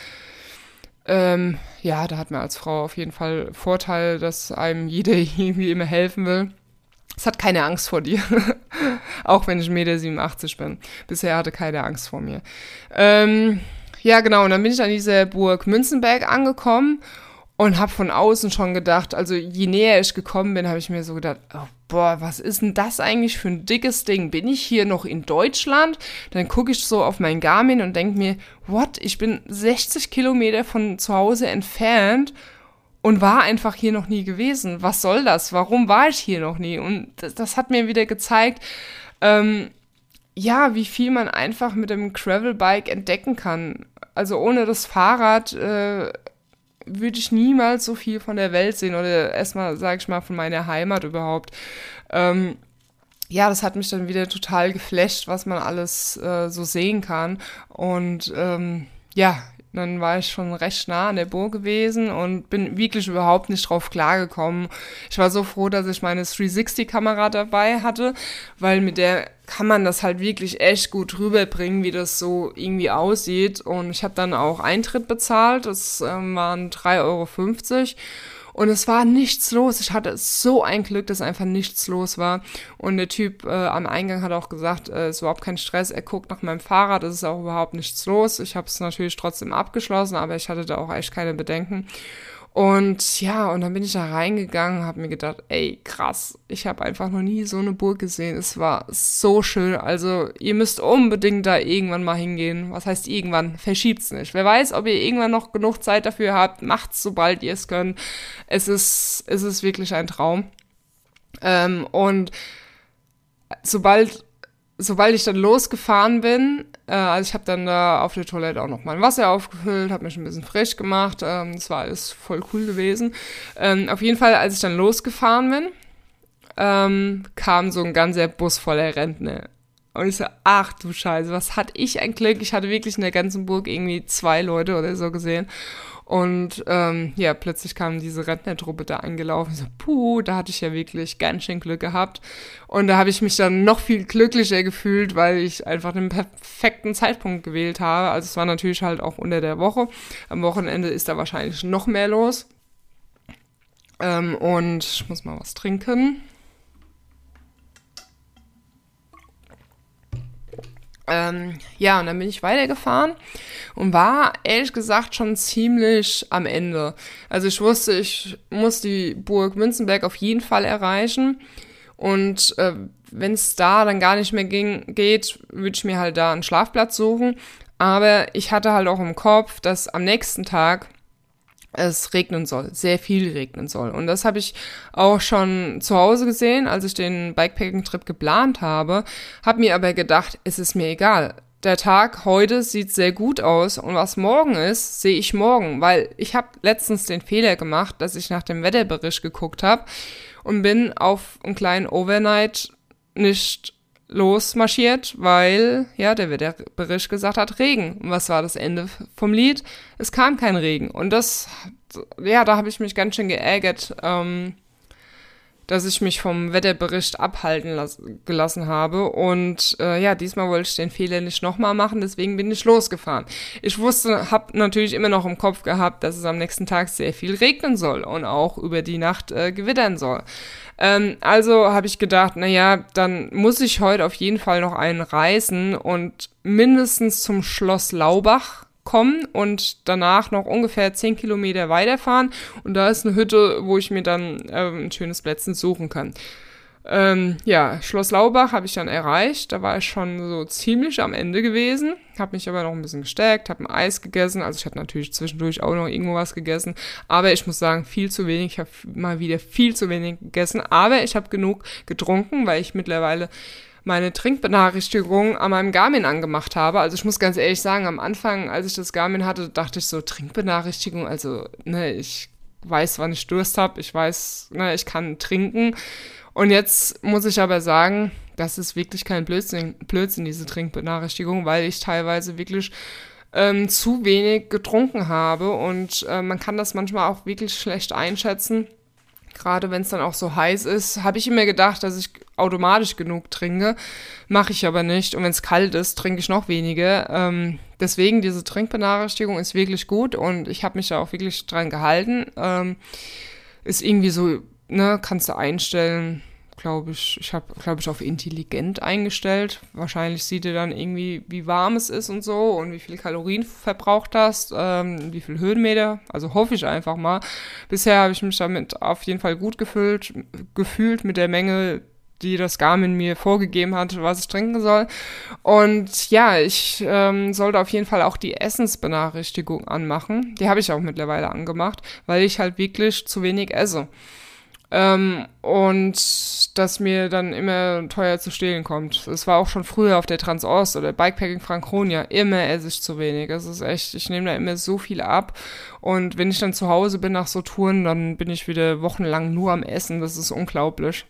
ähm, ja, da hat man als Frau auf jeden Fall Vorteil, dass einem jeder *laughs* irgendwie immer helfen will. Es hat keine Angst vor dir. *laughs* Auch wenn ich 1,87 Meter bin. Bisher hatte keine Angst vor mir. Ähm, ja, genau. Und dann bin ich an dieser Burg Münzenberg angekommen und habe von außen schon gedacht, also je näher ich gekommen bin, habe ich mir so gedacht, oh, boah, was ist denn das eigentlich für ein dickes Ding? Bin ich hier noch in Deutschland? Dann gucke ich so auf mein Garmin und denke mir, what? Ich bin 60 Kilometer von zu Hause entfernt und war einfach hier noch nie gewesen. Was soll das? Warum war ich hier noch nie? Und das, das hat mir wieder gezeigt, ähm, ja, wie viel man einfach mit dem Gravelbike entdecken kann. Also ohne das Fahrrad äh, würde ich niemals so viel von der Welt sehen oder erstmal, sage ich mal, von meiner Heimat überhaupt. Ähm, ja, das hat mich dann wieder total geflasht, was man alles äh, so sehen kann. Und ähm, ja, dann war ich schon recht nah an der Burg gewesen und bin wirklich überhaupt nicht drauf klargekommen. Ich war so froh, dass ich meine 360-Kamera dabei hatte, weil mit der kann man das halt wirklich echt gut rüberbringen, wie das so irgendwie aussieht. Und ich habe dann auch Eintritt bezahlt, das ähm, waren 3,50 Euro. Und es war nichts los. Ich hatte so ein Glück, dass einfach nichts los war. Und der Typ äh, am Eingang hat auch gesagt, äh, es ist überhaupt kein Stress. Er guckt nach meinem Fahrrad, es ist auch überhaupt nichts los. Ich habe es natürlich trotzdem abgeschlossen, aber ich hatte da auch echt keine Bedenken. Und ja, und dann bin ich da reingegangen, habe mir gedacht, ey, krass, ich habe einfach noch nie so eine Burg gesehen. Es war so schön. Also, ihr müsst unbedingt da irgendwann mal hingehen. Was heißt irgendwann? Verschiebt's nicht. Wer weiß, ob ihr irgendwann noch genug Zeit dafür habt, macht's, sobald ihr es könnt. Es ist, es ist wirklich ein Traum. Ähm, und sobald sobald ich dann losgefahren bin, äh, also ich habe dann da auf der Toilette auch noch mal Wasser aufgefüllt, habe mich ein bisschen frisch gemacht, ähm, das war alles voll cool gewesen. Ähm, auf jeden Fall, als ich dann losgefahren bin, ähm, kam so ein ganzer Bus voller Rentner. Und ich so, ach du Scheiße, was hatte ich ein Glück. Ich hatte wirklich in der ganzen Burg irgendwie zwei Leute oder so gesehen. Und ähm, ja, plötzlich kam diese Rentnertruppe da angelaufen. So, puh, da hatte ich ja wirklich ganz schön Glück gehabt. Und da habe ich mich dann noch viel glücklicher gefühlt, weil ich einfach den perfekten Zeitpunkt gewählt habe. Also es war natürlich halt auch unter der Woche. Am Wochenende ist da wahrscheinlich noch mehr los. Ähm, und ich muss mal was trinken. Ähm, ja, und dann bin ich weitergefahren und war ehrlich gesagt schon ziemlich am Ende. Also ich wusste, ich muss die Burg Münzenberg auf jeden Fall erreichen. Und äh, wenn es da dann gar nicht mehr ging, geht, würde ich mir halt da einen Schlafplatz suchen. Aber ich hatte halt auch im Kopf, dass am nächsten Tag es regnen soll, sehr viel regnen soll. Und das habe ich auch schon zu Hause gesehen, als ich den Bikepacking-Trip geplant habe, habe mir aber gedacht, es ist mir egal. Der Tag heute sieht sehr gut aus und was morgen ist, sehe ich morgen, weil ich habe letztens den Fehler gemacht, dass ich nach dem Wetterbericht geguckt habe und bin auf einen kleinen Overnight nicht losmarschiert, weil ja der Wetterbericht gesagt hat Regen. Und was war das Ende vom Lied? Es kam kein Regen. Und das, ja, da habe ich mich ganz schön geärgert, ähm, dass ich mich vom Wetterbericht abhalten las gelassen habe. Und äh, ja, diesmal wollte ich den Fehler nicht nochmal machen, deswegen bin ich losgefahren. Ich wusste, habe natürlich immer noch im Kopf gehabt, dass es am nächsten Tag sehr viel regnen soll und auch über die Nacht äh, gewittern soll. Ähm, also habe ich gedacht, naja, dann muss ich heute auf jeden Fall noch einen reisen und mindestens zum Schloss Laubach kommen und danach noch ungefähr 10 Kilometer weiterfahren. Und da ist eine Hütte, wo ich mir dann äh, ein schönes Plätzchen suchen kann. Ähm, ja, Schloss Laubach habe ich dann erreicht. Da war ich schon so ziemlich am Ende gewesen. Habe mich aber noch ein bisschen gestärkt, habe ein Eis gegessen. Also ich hatte natürlich zwischendurch auch noch irgendwo was gegessen. Aber ich muss sagen, viel zu wenig. Ich habe mal wieder viel zu wenig gegessen. Aber ich habe genug getrunken, weil ich mittlerweile meine Trinkbenachrichtigung an meinem Garmin angemacht habe. Also ich muss ganz ehrlich sagen, am Anfang, als ich das Garmin hatte, dachte ich so, Trinkbenachrichtigung, also ne, ich weiß, wann ich Durst habe, ich weiß, ne, ich kann trinken. Und jetzt muss ich aber sagen, das ist wirklich kein Blödsinn, Blödsinn diese Trinkbenachrichtigung, weil ich teilweise wirklich ähm, zu wenig getrunken habe und äh, man kann das manchmal auch wirklich schlecht einschätzen. Gerade wenn es dann auch so heiß ist, habe ich immer gedacht, dass ich automatisch genug trinke. Mache ich aber nicht. Und wenn es kalt ist, trinke ich noch weniger. Ähm, deswegen, diese Trinkbenachrichtigung ist wirklich gut und ich habe mich da auch wirklich dran gehalten. Ähm, ist irgendwie so, ne, kannst du einstellen, glaube ich, ich habe, glaube ich, auf intelligent eingestellt. Wahrscheinlich sieht er dann irgendwie, wie warm es ist und so und wie viel Kalorien verbraucht hast, ähm, wie viel Höhenmeter. Also hoffe ich einfach mal. Bisher habe ich mich damit auf jeden Fall gut gefühlt, gefühlt mit der Menge, die das Garmin mir vorgegeben hat, was ich trinken soll. Und ja, ich ähm, sollte auf jeden Fall auch die Essensbenachrichtigung anmachen. Die habe ich auch mittlerweile angemacht, weil ich halt wirklich zu wenig esse. Ähm, und dass mir dann immer teuer zu stehlen kommt. Es war auch schon früher auf der Transost oder Bikepacking Franconia. Immer esse ich zu wenig. Es ist echt, ich nehme da immer so viel ab. Und wenn ich dann zu Hause bin nach so Touren, dann bin ich wieder wochenlang nur am Essen. Das ist unglaublich.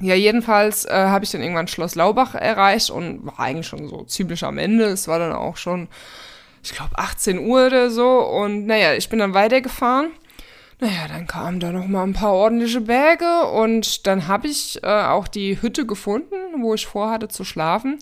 Ja, jedenfalls äh, habe ich dann irgendwann Schloss Laubach erreicht und war eigentlich schon so ziemlich am Ende. Es war dann auch schon, ich glaube, 18 Uhr oder so. Und naja, ich bin dann weitergefahren. Naja, dann kamen da noch mal ein paar ordentliche Berge und dann habe ich äh, auch die Hütte gefunden, wo ich vorhatte zu schlafen.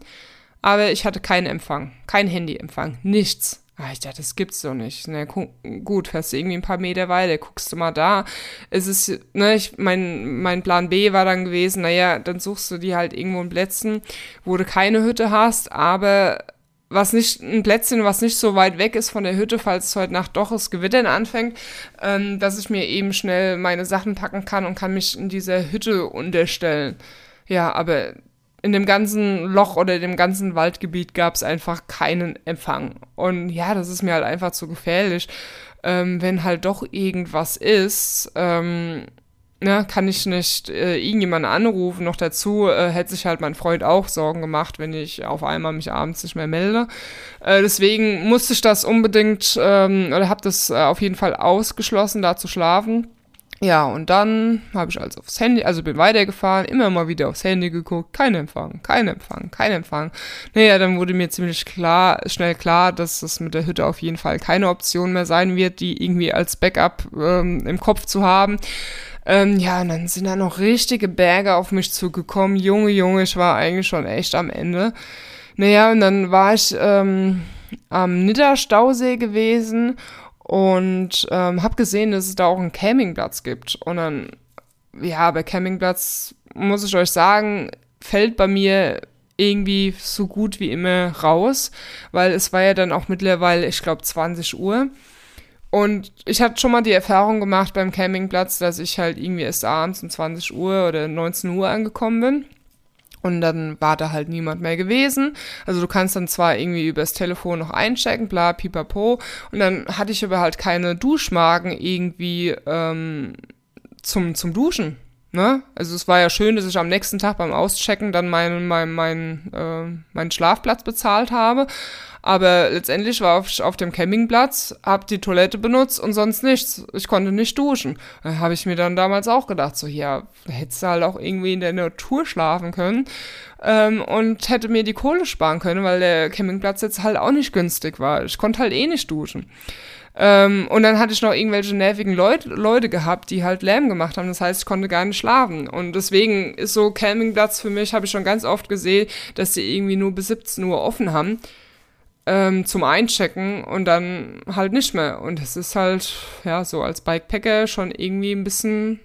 Aber ich hatte keinen Empfang, kein Handyempfang, nichts. Ah, ich dachte, das gibt's doch nicht. Na gut, fährst du irgendwie ein paar Meter weiter, guckst du mal da. Es ist, ne, ich, mein, mein Plan B war dann gewesen, naja, dann suchst du die halt irgendwo in Plätzen, wo du keine Hütte hast, aber was nicht, ein Plätzchen, was nicht so weit weg ist von der Hütte, falls es heute Nacht doch das Gewittern anfängt, ähm, dass ich mir eben schnell meine Sachen packen kann und kann mich in dieser Hütte unterstellen. Ja, aber in dem ganzen Loch oder dem ganzen Waldgebiet gab es einfach keinen Empfang. Und ja, das ist mir halt einfach zu gefährlich. Ähm, wenn halt doch irgendwas ist, ähm, ne, kann ich nicht äh, irgendjemanden anrufen. Noch dazu äh, hätte sich halt mein Freund auch Sorgen gemacht, wenn ich auf einmal mich abends nicht mehr melde. Äh, deswegen musste ich das unbedingt ähm, oder habe das äh, auf jeden Fall ausgeschlossen, da zu schlafen. Ja, und dann habe ich also aufs Handy, also bin weitergefahren, immer mal wieder aufs Handy geguckt, kein Empfang, kein Empfang, kein Empfang. Naja, dann wurde mir ziemlich klar, schnell klar, dass es mit der Hütte auf jeden Fall keine Option mehr sein wird, die irgendwie als Backup ähm, im Kopf zu haben. Ähm, ja, und dann sind da noch richtige Berge auf mich zugekommen. Junge, Junge, ich war eigentlich schon echt am Ende. Naja, und dann war ich ähm, am Nidderstausee gewesen und ähm, habe gesehen, dass es da auch einen Campingplatz gibt. Und dann, ja, bei Campingplatz muss ich euch sagen, fällt bei mir irgendwie so gut wie immer raus, weil es war ja dann auch mittlerweile, ich glaube, 20 Uhr. Und ich hatte schon mal die Erfahrung gemacht beim Campingplatz, dass ich halt irgendwie erst abends um 20 Uhr oder 19 Uhr angekommen bin. Und dann war da halt niemand mehr gewesen. Also du kannst dann zwar irgendwie übers Telefon noch einchecken, bla, pipapo. Und dann hatte ich aber halt keine Duschmagen irgendwie ähm, zum, zum Duschen. Ne? Also es war ja schön, dass ich am nächsten Tag beim Auschecken dann meinen mein, mein, äh, meinen Schlafplatz bezahlt habe. Aber letztendlich war ich auf dem Campingplatz, hab die Toilette benutzt und sonst nichts. Ich konnte nicht duschen. Da habe ich mir dann damals auch gedacht, so ja, hättest du halt auch irgendwie in der Natur schlafen können ähm, und hätte mir die Kohle sparen können, weil der Campingplatz jetzt halt auch nicht günstig war. Ich konnte halt eh nicht duschen. Ähm, und dann hatte ich noch irgendwelche nervigen Leut Leute gehabt, die halt Lärm gemacht haben. Das heißt, ich konnte gar nicht schlafen. Und deswegen ist so Campingplatz für mich, habe ich schon ganz oft gesehen, dass die irgendwie nur bis 17 Uhr offen haben ähm, zum Einchecken und dann halt nicht mehr. Und es ist halt, ja, so als Bikepacker schon irgendwie ein bisschen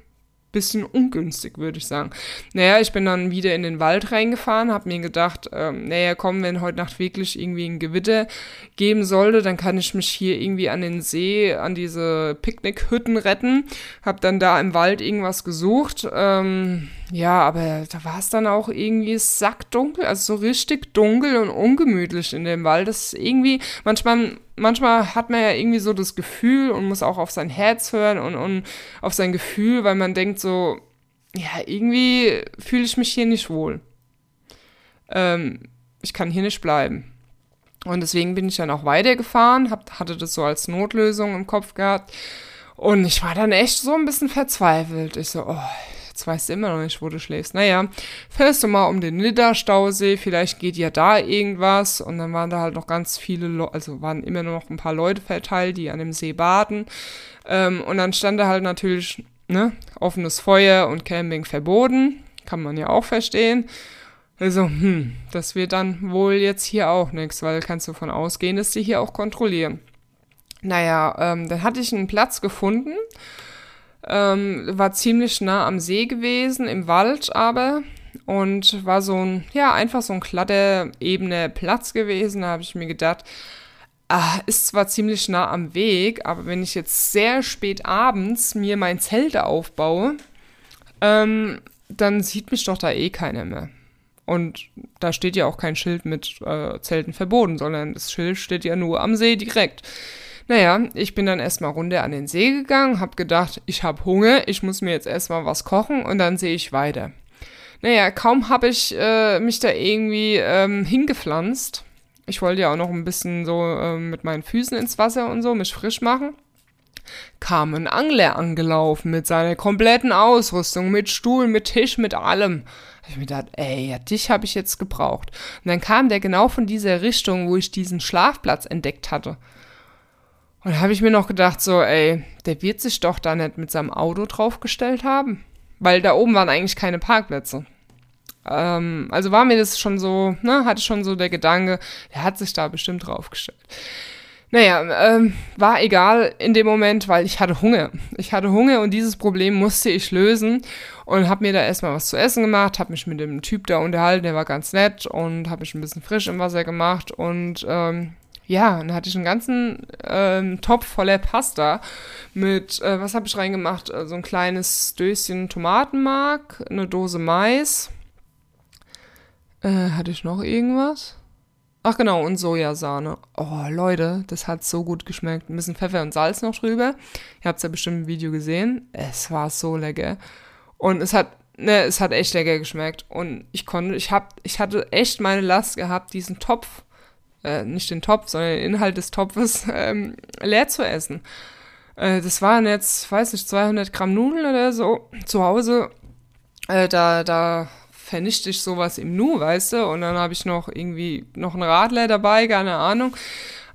bisschen ungünstig, würde ich sagen. Naja, ich bin dann wieder in den Wald reingefahren, habe mir gedacht, ähm, naja, komm, wenn heute Nacht wirklich irgendwie ein Gewitter geben sollte, dann kann ich mich hier irgendwie an den See, an diese Picknickhütten retten. Hab dann da im Wald irgendwas gesucht. Ähm, ja, aber da war es dann auch irgendwie sackdunkel, also so richtig dunkel und ungemütlich in dem Wald. Das ist irgendwie, manchmal manchmal hat man ja irgendwie so das Gefühl und muss auch auf sein Herz hören und, und auf sein Gefühl, weil man denkt so, ja, irgendwie fühle ich mich hier nicht wohl. Ähm, ich kann hier nicht bleiben. Und deswegen bin ich dann auch weitergefahren, hab, hatte das so als Notlösung im Kopf gehabt. Und ich war dann echt so ein bisschen verzweifelt. Ich so, oh, Jetzt weißt du immer noch nicht, wo du schläfst. Naja, fährst du mal um den Nidderstausee, vielleicht geht ja da irgendwas. Und dann waren da halt noch ganz viele, Le also waren immer noch ein paar Leute verteilt, die an dem See baden. Ähm, und dann stand da halt natürlich, ne, offenes Feuer und Camping verboten. Kann man ja auch verstehen. Also, hm, das wird dann wohl jetzt hier auch nichts, weil kannst du davon ausgehen, dass die hier auch kontrollieren. Naja, ähm, dann hatte ich einen Platz gefunden ähm, war ziemlich nah am See gewesen, im Wald aber. Und war so ein, ja, einfach so ein glatter, ebene Platz gewesen. Da habe ich mir gedacht, ah, ist zwar ziemlich nah am Weg, aber wenn ich jetzt sehr spät abends mir mein Zelt aufbaue, ähm, dann sieht mich doch da eh keiner mehr. Und da steht ja auch kein Schild mit äh, Zelten verboten, sondern das Schild steht ja nur am See direkt. Naja, ich bin dann erstmal runter an den See gegangen, hab gedacht, ich hab Hunger, ich muss mir jetzt erstmal was kochen und dann sehe ich weiter. Naja, kaum habe ich äh, mich da irgendwie ähm, hingepflanzt. Ich wollte ja auch noch ein bisschen so äh, mit meinen Füßen ins Wasser und so, mich frisch machen. Kam ein Angler angelaufen mit seiner kompletten Ausrüstung, mit Stuhl, mit Tisch, mit allem. Hab ich mir gedacht, ey, ja, dich habe ich jetzt gebraucht. Und dann kam der genau von dieser Richtung, wo ich diesen Schlafplatz entdeckt hatte. Und habe ich mir noch gedacht, so, ey, der wird sich doch da nicht mit seinem Auto draufgestellt haben. Weil da oben waren eigentlich keine Parkplätze. Ähm, also war mir das schon so, ne, hatte schon so der Gedanke, der hat sich da bestimmt draufgestellt. Naja, ähm, war egal in dem Moment, weil ich hatte Hunger. Ich hatte Hunger und dieses Problem musste ich lösen und habe mir da erstmal was zu essen gemacht, habe mich mit dem Typ da unterhalten, der war ganz nett und habe mich ein bisschen frisch im Wasser gemacht und ähm, ja, dann hatte ich einen ganzen ähm, Topf voller Pasta mit, äh, was habe ich reingemacht? Äh, so ein kleines Döschen Tomatenmark, eine Dose Mais. Äh, hatte ich noch irgendwas? Ach genau, und Sojasahne. Oh, Leute, das hat so gut geschmeckt. Ein bisschen Pfeffer und Salz noch drüber. Ihr habt es ja bestimmt im Video gesehen. Es war so lecker. Und es hat, ne, es hat echt lecker geschmeckt. Und ich konnte, ich hab, ich hatte echt meine Last gehabt, diesen Topf, äh, nicht den Topf, sondern den Inhalt des Topfes, ähm, leer zu essen. Äh, das waren jetzt, weiß nicht, 200 Gramm Nudeln oder so zu Hause. Äh, da, da vernichte ich sowas im Nu, weißt du? Und dann habe ich noch irgendwie noch einen Radler dabei, keine Ahnung.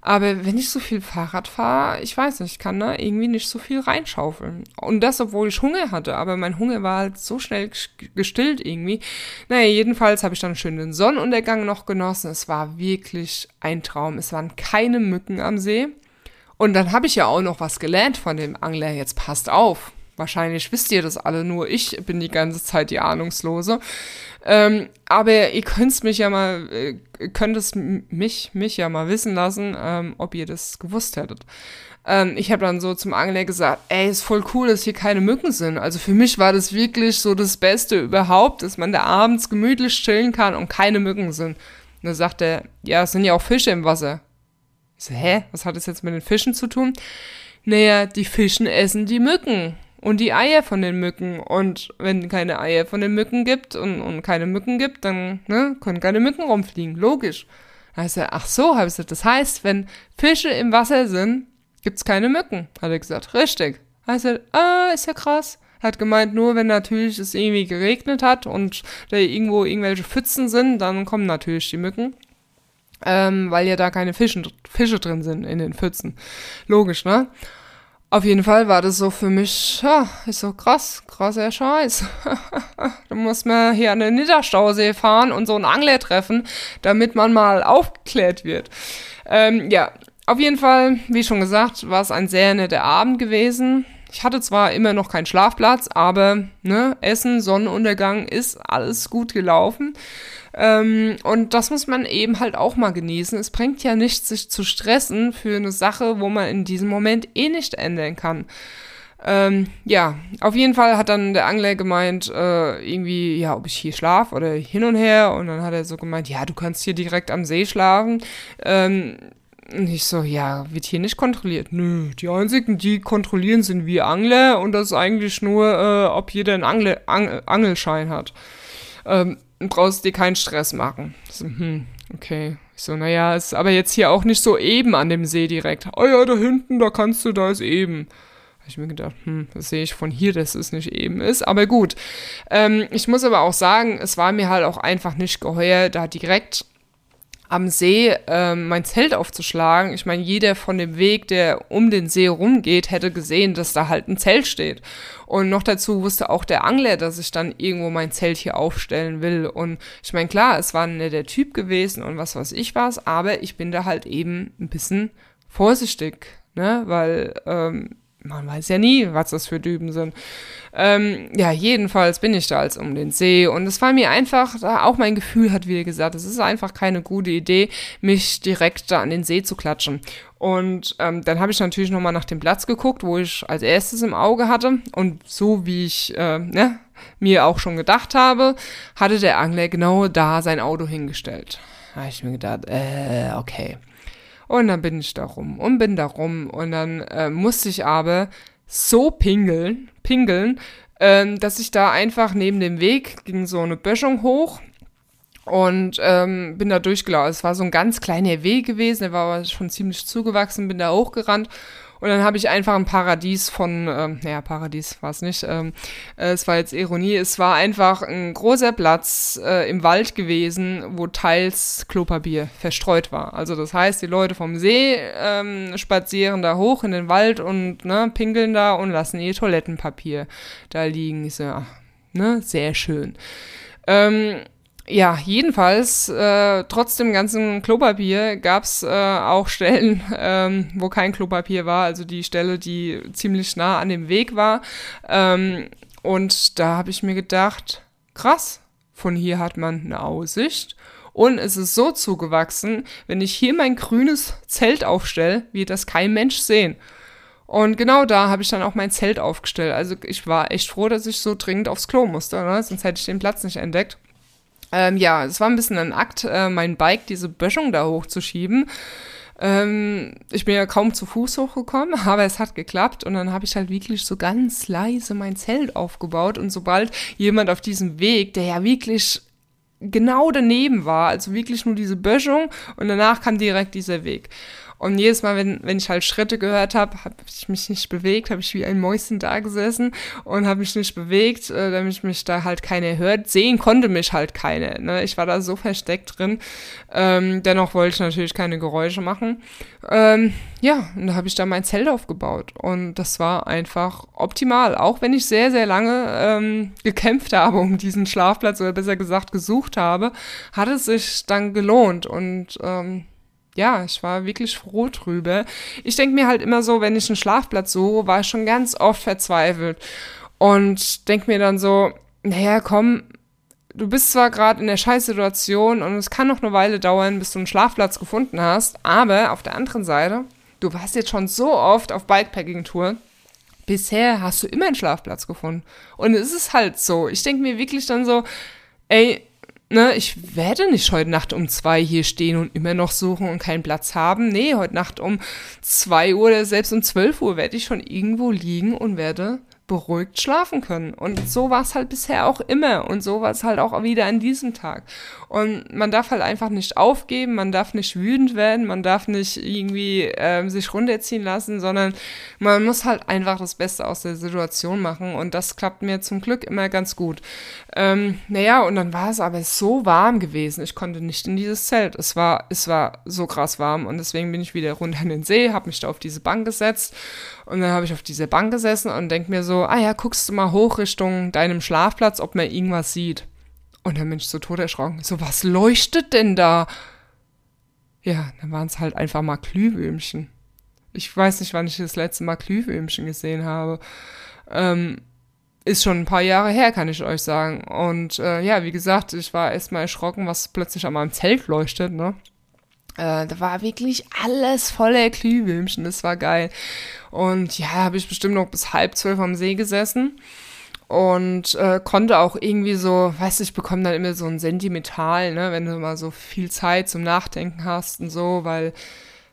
Aber wenn ich so viel Fahrrad fahre, ich weiß nicht, ich kann da irgendwie nicht so viel reinschaufeln. Und das, obwohl ich Hunger hatte. Aber mein Hunger war halt so schnell gestillt irgendwie. Naja, jedenfalls habe ich dann schön den Sonnenuntergang noch genossen. Es war wirklich ein Traum. Es waren keine Mücken am See. Und dann habe ich ja auch noch was gelernt von dem Angler. Jetzt passt auf. Wahrscheinlich wisst ihr das alle, nur ich bin die ganze Zeit die Ahnungslose. Ähm, aber ihr könnt mich ja mal, äh, könnt es mich, mich ja mal wissen lassen, ähm, ob ihr das gewusst hättet. Ähm, ich habe dann so zum Angler gesagt, ey, ist voll cool, dass hier keine Mücken sind. Also für mich war das wirklich so das Beste überhaupt, dass man da abends gemütlich chillen kann und keine Mücken sind. Und dann sagt er, ja, es sind ja auch Fische im Wasser. Ich so, hä, was hat das jetzt mit den Fischen zu tun? Naja, die Fischen essen die Mücken und die Eier von den Mücken. Und wenn keine Eier von den Mücken gibt und, und keine Mücken gibt, dann ne, können keine Mücken rumfliegen. Logisch. Er, ach so, habe ich gesagt. Das heißt, wenn Fische im Wasser sind, gibt's keine Mücken. Hat er gesagt, richtig. Er, ah, ist ja krass. Hat gemeint, nur wenn natürlich es irgendwie geregnet hat und da irgendwo irgendwelche Pfützen sind, dann kommen natürlich die Mücken. Ähm, weil ja da keine Fischen, Fische drin sind in den Pfützen. Logisch, ne? Auf jeden Fall war das so für mich, ja, ist so krass, krasser Scheiß. *laughs* da muss man hier an den Niederstausee fahren und so einen Angler treffen, damit man mal aufgeklärt wird. Ähm, ja, auf jeden Fall, wie schon gesagt, war es ein sehr netter Abend gewesen. Ich hatte zwar immer noch keinen Schlafplatz, aber ne, Essen, Sonnenuntergang ist alles gut gelaufen. Ähm, und das muss man eben halt auch mal genießen. Es bringt ja nichts, sich zu stressen für eine Sache, wo man in diesem Moment eh nicht ändern kann. Ähm, ja, auf jeden Fall hat dann der Angler gemeint, äh, irgendwie, ja, ob ich hier schlafe oder hin und her. Und dann hat er so gemeint, ja, du kannst hier direkt am See schlafen. Ähm, und ich so, ja, wird hier nicht kontrolliert. Nö, die einzigen, die kontrollieren, sind wir Angler und das ist eigentlich nur, äh, ob jeder einen Angle, Ang Angelschein hat. Ähm, brauchst dir keinen Stress machen. So, hm, okay. Ich so, naja, ist aber jetzt hier auch nicht so eben an dem See direkt. Oh ja, da hinten, da kannst du, da ist eben. Habe ich mir gedacht, hm, das sehe ich von hier, dass es nicht eben ist. Aber gut. Ähm, ich muss aber auch sagen, es war mir halt auch einfach nicht geheuer, da direkt am See ähm, mein Zelt aufzuschlagen. Ich meine, jeder von dem Weg, der um den See rumgeht, hätte gesehen, dass da halt ein Zelt steht. Und noch dazu wusste auch der Angler, dass ich dann irgendwo mein Zelt hier aufstellen will. Und ich meine, klar, es war ein netter Typ gewesen und was weiß ich was, aber ich bin da halt eben ein bisschen vorsichtig, ne? Weil ähm, man weiß ja nie, was das für Düben sind. Ähm, ja, jedenfalls bin ich da als um den See und es war mir einfach, auch mein Gefühl hat wieder gesagt, es ist einfach keine gute Idee, mich direkt da an den See zu klatschen. Und ähm, dann habe ich natürlich nochmal nach dem Platz geguckt, wo ich als erstes im Auge hatte und so wie ich äh, ne, mir auch schon gedacht habe, hatte der Angler genau da sein Auto hingestellt. Da habe ich mir gedacht, äh, okay. Und dann bin ich da rum und bin da rum und dann äh, musste ich aber so pingeln, pingeln, ähm, dass ich da einfach neben dem Weg ging so eine Böschung hoch und ähm, bin da durchgelaufen. Es war so ein ganz kleiner Weg gewesen, der war aber schon ziemlich zugewachsen, bin da hochgerannt und dann habe ich einfach ein Paradies von, ähm, naja, Paradies war es nicht, ähm, äh, es war jetzt Ironie, es war einfach ein großer Platz äh, im Wald gewesen, wo teils Klopapier verstreut war. Also das heißt, die Leute vom See ähm, spazieren da hoch in den Wald und ne, pinkeln da und lassen ihr Toilettenpapier da liegen. Ich so, ach, ne, sehr schön. Ähm, ja, jedenfalls, äh, trotz dem ganzen Klopapier gab's äh, auch Stellen, *laughs* ähm, wo kein Klopapier war, also die Stelle, die ziemlich nah an dem Weg war. Ähm, und da habe ich mir gedacht, krass, von hier hat man eine Aussicht. Und es ist so zugewachsen, wenn ich hier mein grünes Zelt aufstelle, wird das kein Mensch sehen. Und genau da habe ich dann auch mein Zelt aufgestellt. Also ich war echt froh, dass ich so dringend aufs Klo musste, ne? sonst hätte ich den Platz nicht entdeckt. Ähm, ja, es war ein bisschen ein Akt, äh, mein Bike, diese Böschung da hochzuschieben. Ähm, ich bin ja kaum zu Fuß hochgekommen, *laughs* aber es hat geklappt und dann habe ich halt wirklich so ganz leise mein Zelt aufgebaut und sobald jemand auf diesem Weg, der ja wirklich genau daneben war, also wirklich nur diese Böschung und danach kam direkt dieser Weg. Und jedes Mal, wenn, wenn ich halt Schritte gehört habe, habe ich mich nicht bewegt, habe ich wie ein Mäuschen da gesessen und habe mich nicht bewegt, äh, damit mich da halt keiner hört. Sehen konnte mich halt keine. Ne? Ich war da so versteckt drin. Ähm, dennoch wollte ich natürlich keine Geräusche machen. Ähm, ja, und da habe ich da mein Zelt aufgebaut. Und das war einfach optimal. Auch wenn ich sehr, sehr lange ähm, gekämpft habe um diesen Schlafplatz oder besser gesagt gesucht habe, hat es sich dann gelohnt. Und ähm, ja, ich war wirklich froh drüber. Ich denke mir halt immer so, wenn ich einen Schlafplatz suche, war ich schon ganz oft verzweifelt. Und denke mir dann so, naja, komm, du bist zwar gerade in der Scheißsituation und es kann noch eine Weile dauern, bis du einen Schlafplatz gefunden hast, aber auf der anderen Seite, du warst jetzt schon so oft auf Bikepacking-Tour. Bisher hast du immer einen Schlafplatz gefunden. Und es ist halt so. Ich denke mir wirklich dann so, ey, ne, ich werde nicht heute Nacht um zwei hier stehen und immer noch suchen und keinen Platz haben. Nee, heute Nacht um zwei Uhr oder selbst um zwölf Uhr werde ich schon irgendwo liegen und werde beruhigt schlafen können. Und so war es halt bisher auch immer. Und so war es halt auch wieder an diesem Tag. Und man darf halt einfach nicht aufgeben, man darf nicht wütend werden, man darf nicht irgendwie äh, sich runterziehen lassen, sondern man muss halt einfach das Beste aus der Situation machen. Und das klappt mir zum Glück immer ganz gut. Ähm, naja, und dann war es aber so warm gewesen. Ich konnte nicht in dieses Zelt. Es war, es war so krass warm. Und deswegen bin ich wieder runter in den See, habe mich da auf diese Bank gesetzt. Und dann habe ich auf dieser Bank gesessen und denke mir so, ah ja, guckst du mal hoch Richtung deinem Schlafplatz, ob man irgendwas sieht. Und der Mensch so tot erschrocken. So, was leuchtet denn da? Ja, dann waren es halt einfach mal Glühwürmchen. Ich weiß nicht, wann ich das letzte Mal Glühwürmchen gesehen habe. Ähm, ist schon ein paar Jahre her, kann ich euch sagen. Und äh, ja, wie gesagt, ich war erstmal erschrocken, was plötzlich an meinem Zelt leuchtet, ne? Äh, da war wirklich alles voller Glühwürmchen, das war geil. Und ja, habe ich bestimmt noch bis halb zwölf am See gesessen und äh, konnte auch irgendwie so, weißt du, ich bekomme dann immer so ein Sentimental, ne, wenn du mal so viel Zeit zum Nachdenken hast und so, weil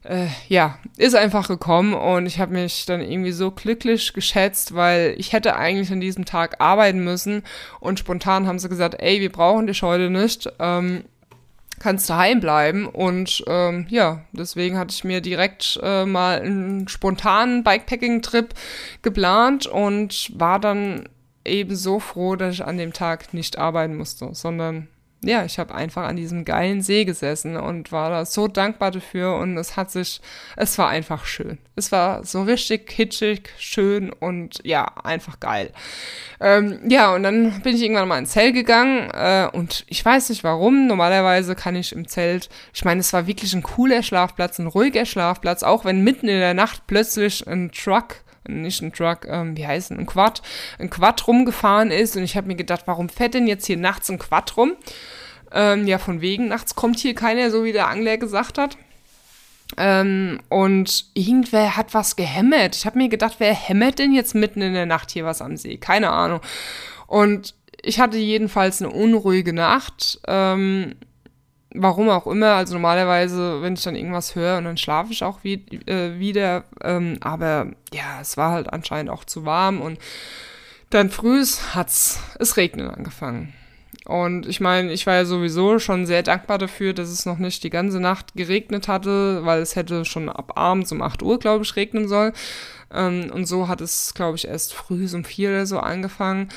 äh, ja, ist einfach gekommen und ich habe mich dann irgendwie so glücklich geschätzt, weil ich hätte eigentlich an diesem Tag arbeiten müssen und spontan haben sie gesagt, ey, wir brauchen dich heute nicht. Ähm, kannst daheim bleiben. Und ähm, ja, deswegen hatte ich mir direkt äh, mal einen spontanen Bikepacking-Trip geplant und war dann eben so froh, dass ich an dem Tag nicht arbeiten musste, sondern ja, ich habe einfach an diesem geilen See gesessen und war da so dankbar dafür und es hat sich, es war einfach schön. Es war so richtig kitschig, schön und ja, einfach geil. Ähm, ja, und dann bin ich irgendwann mal ins Zelt gegangen äh, und ich weiß nicht warum. Normalerweise kann ich im Zelt, ich meine, es war wirklich ein cooler Schlafplatz, ein ruhiger Schlafplatz, auch wenn mitten in der Nacht plötzlich ein Truck nicht ein Truck, ähm, wie heißt es, ein Quad, ein Quad rumgefahren ist und ich habe mir gedacht, warum fährt denn jetzt hier nachts ein Quad rum? Ähm, ja, von wegen, nachts kommt hier keiner, so wie der Angler gesagt hat. Ähm, und irgendwer hat was gehämmert. Ich habe mir gedacht, wer hämmert denn jetzt mitten in der Nacht hier was am See? Keine Ahnung. Und ich hatte jedenfalls eine unruhige Nacht. Ähm, warum auch immer. Also normalerweise, wenn ich dann irgendwas höre und dann schlafe ich auch wie, äh, wieder. Ähm, aber ja, es war halt anscheinend auch zu warm und dann früh hat's es regnen angefangen. Und ich meine, ich war ja sowieso schon sehr dankbar dafür, dass es noch nicht die ganze Nacht geregnet hatte, weil es hätte schon ab abends um 8 Uhr, glaube ich, regnen sollen. Ähm, und so hat es, glaube ich, erst früh um 4 oder so angefangen.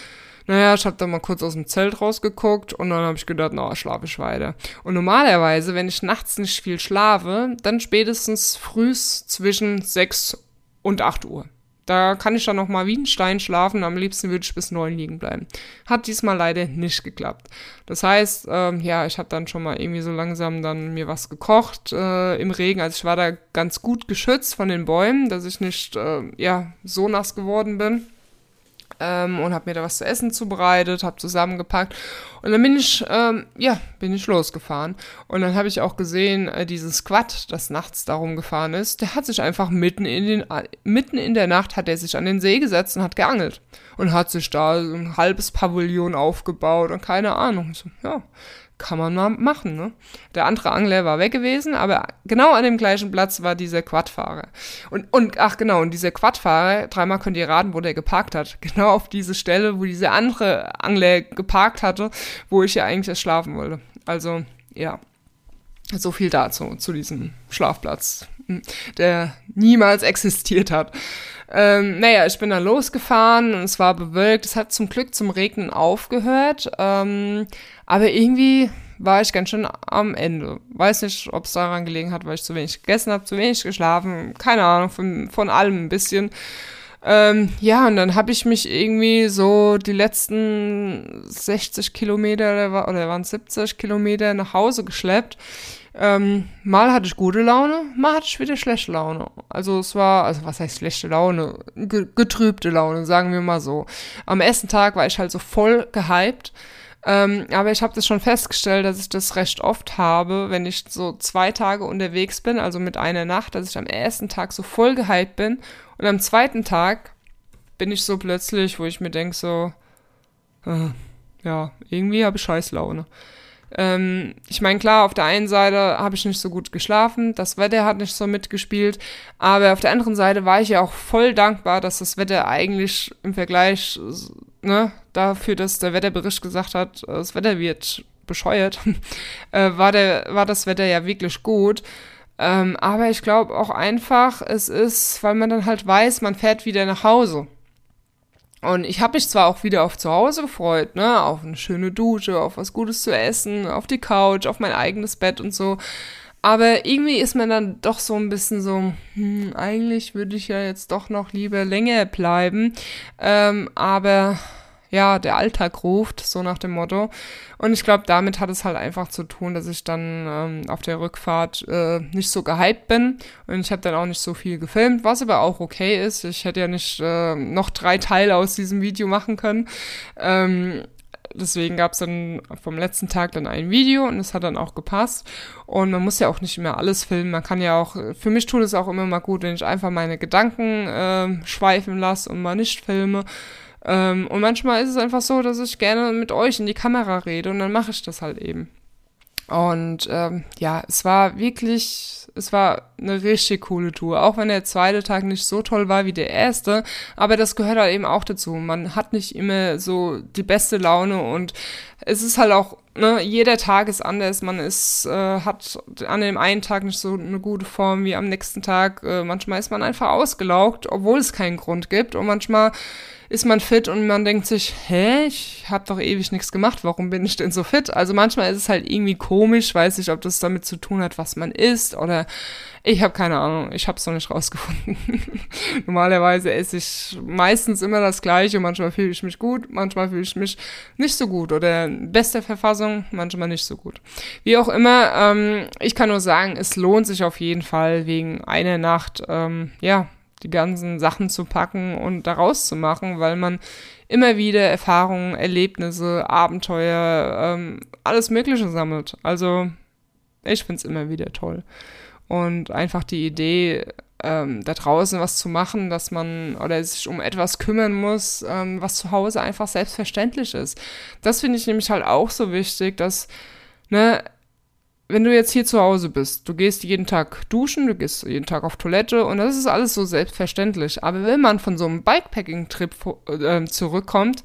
Naja, ich habe dann mal kurz aus dem Zelt rausgeguckt und dann habe ich gedacht, na, schlafe ich weiter. Und normalerweise, wenn ich nachts nicht viel schlafe, dann spätestens frühs zwischen 6 und 8 Uhr. Da kann ich dann noch mal wie ein Stein schlafen. Am liebsten würde ich bis neun liegen bleiben. Hat diesmal leider nicht geklappt. Das heißt, ähm, ja, ich habe dann schon mal irgendwie so langsam dann mir was gekocht äh, im Regen. Also ich war da ganz gut geschützt von den Bäumen, dass ich nicht äh, ja so nass geworden bin ähm, und habe mir da was zu essen zubereitet, habe zusammengepackt. Und dann bin ich, ähm, ja, bin ich losgefahren. Und dann habe ich auch gesehen, äh, dieses Squad, das nachts darum gefahren ist, der hat sich einfach mitten in den, äh, mitten in der Nacht hat er sich an den See gesetzt und hat geangelt. Und hat sich da so ein halbes Pavillon aufgebaut und keine Ahnung. So, ja, kann man mal machen. Ne? Der andere Angler war weg gewesen, aber genau an dem gleichen Platz war dieser Quadfahrer. Und, und ach genau, und dieser Quadfahrer, dreimal könnt ihr raten, wo der geparkt hat. *laughs* Genau auf diese Stelle, wo dieser andere Angler geparkt hatte, wo ich ja eigentlich erst schlafen wollte. Also, ja. So viel dazu, zu diesem Schlafplatz, hm, der niemals existiert hat. Ähm, naja, ich bin dann losgefahren und es war bewölkt. Es hat zum Glück zum Regnen aufgehört. Ähm, aber irgendwie war ich ganz schön am Ende. Weiß nicht, ob es daran gelegen hat, weil ich zu wenig gegessen habe, zu wenig geschlafen. Keine Ahnung, von, von allem ein bisschen. Ähm, ja, und dann habe ich mich irgendwie so die letzten 60 Kilometer oder, waren 70 Kilometer nach Hause geschleppt. Ähm, mal hatte ich gute Laune, mal hatte ich wieder schlechte Laune. Also es war, also was heißt schlechte Laune? getrübte Laune, sagen wir mal so. Am ersten Tag war ich halt so voll gehypt. Ähm, aber ich habe das schon festgestellt, dass ich das recht oft habe, wenn ich so zwei Tage unterwegs bin, also mit einer Nacht, dass ich am ersten Tag so voll gehypt bin und am zweiten Tag bin ich so plötzlich, wo ich mir denke so, äh, ja, irgendwie habe ich scheiß Laune. Ähm, ich meine, klar, auf der einen Seite habe ich nicht so gut geschlafen, das Wetter hat nicht so mitgespielt, aber auf der anderen Seite war ich ja auch voll dankbar, dass das Wetter eigentlich im Vergleich ne, dafür, dass der Wetterbericht gesagt hat, das Wetter wird bescheuert, *laughs* äh, war, der, war das Wetter ja wirklich gut. Ähm, aber ich glaube auch einfach, es ist, weil man dann halt weiß, man fährt wieder nach Hause. Und ich habe mich zwar auch wieder auf zu Hause gefreut, ne, auf eine schöne Dusche, auf was Gutes zu essen, auf die Couch, auf mein eigenes Bett und so. Aber irgendwie ist man dann doch so ein bisschen so, hm, eigentlich würde ich ja jetzt doch noch lieber länger bleiben. Ähm, aber ja, der Alltag ruft, so nach dem Motto. Und ich glaube, damit hat es halt einfach zu tun, dass ich dann ähm, auf der Rückfahrt äh, nicht so gehypt bin und ich habe dann auch nicht so viel gefilmt, was aber auch okay ist. Ich hätte ja nicht äh, noch drei Teile aus diesem Video machen können. Ähm, deswegen gab es dann vom letzten Tag dann ein Video und es hat dann auch gepasst. Und man muss ja auch nicht immer alles filmen. Man kann ja auch, für mich tut es auch immer mal gut, wenn ich einfach meine Gedanken äh, schweifen lasse und mal nicht filme. Ähm, und manchmal ist es einfach so, dass ich gerne mit euch in die Kamera rede und dann mache ich das halt eben. Und ähm, ja, es war wirklich, es war eine richtig coole Tour. Auch wenn der zweite Tag nicht so toll war wie der erste, aber das gehört halt eben auch dazu. Man hat nicht immer so die beste Laune und es ist halt auch, ne, jeder Tag ist anders. Man ist, äh, hat an dem einen Tag nicht so eine gute Form wie am nächsten Tag. Äh, manchmal ist man einfach ausgelaugt, obwohl es keinen Grund gibt. Und manchmal ist man fit und man denkt sich, hä, ich habe doch ewig nichts gemacht, warum bin ich denn so fit? Also manchmal ist es halt irgendwie komisch, weiß nicht, ob das damit zu tun hat, was man isst oder ich habe keine Ahnung, ich habe es noch nicht rausgefunden. *laughs* Normalerweise esse ich meistens immer das Gleiche, manchmal fühle ich mich gut, manchmal fühle ich mich nicht so gut oder in bester Verfassung, manchmal nicht so gut. Wie auch immer, ähm, ich kann nur sagen, es lohnt sich auf jeden Fall wegen einer Nacht, ähm, ja, die ganzen Sachen zu packen und daraus zu machen, weil man immer wieder Erfahrungen, Erlebnisse, Abenteuer, ähm, alles Mögliche sammelt. Also ich finde es immer wieder toll. Und einfach die Idee, ähm, da draußen was zu machen, dass man oder sich um etwas kümmern muss, ähm, was zu Hause einfach selbstverständlich ist. Das finde ich nämlich halt auch so wichtig, dass ne, wenn du jetzt hier zu Hause bist, du gehst jeden Tag duschen, du gehst jeden Tag auf Toilette und das ist alles so selbstverständlich. Aber wenn man von so einem Bikepacking-Trip äh, zurückkommt,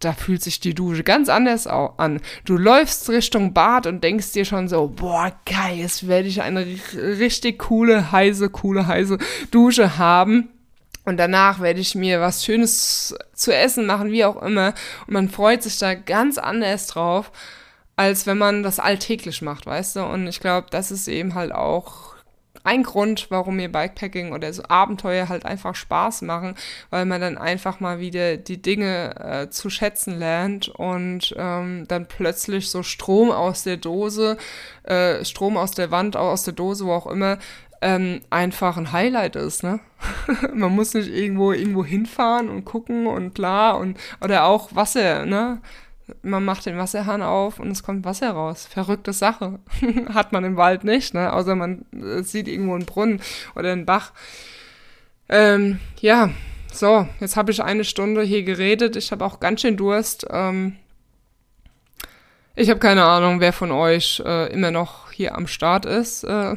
da fühlt sich die Dusche ganz anders an. Du läufst Richtung Bad und denkst dir schon so, boah, geil, jetzt werde ich eine richtig coole, heiße, coole, heiße Dusche haben. Und danach werde ich mir was Schönes zu essen machen, wie auch immer. Und man freut sich da ganz anders drauf als wenn man das alltäglich macht, weißt du? Und ich glaube, das ist eben halt auch ein Grund, warum mir Bikepacking oder so Abenteuer halt einfach Spaß machen, weil man dann einfach mal wieder die Dinge äh, zu schätzen lernt und ähm, dann plötzlich so Strom aus der Dose, äh, Strom aus der Wand, aus der Dose, wo auch immer, ähm, einfach ein Highlight ist, ne? *laughs* man muss nicht irgendwo irgendwo hinfahren und gucken und klar und oder auch Wasser, ne? Man macht den Wasserhahn auf und es kommt Wasser raus. Verrückte Sache. *laughs* Hat man im Wald nicht, ne? Außer man äh, sieht irgendwo einen Brunnen oder einen Bach. Ähm, ja, so, jetzt habe ich eine Stunde hier geredet. Ich habe auch ganz schön Durst. Ähm, ich habe keine Ahnung, wer von euch äh, immer noch hier am Start ist. Äh,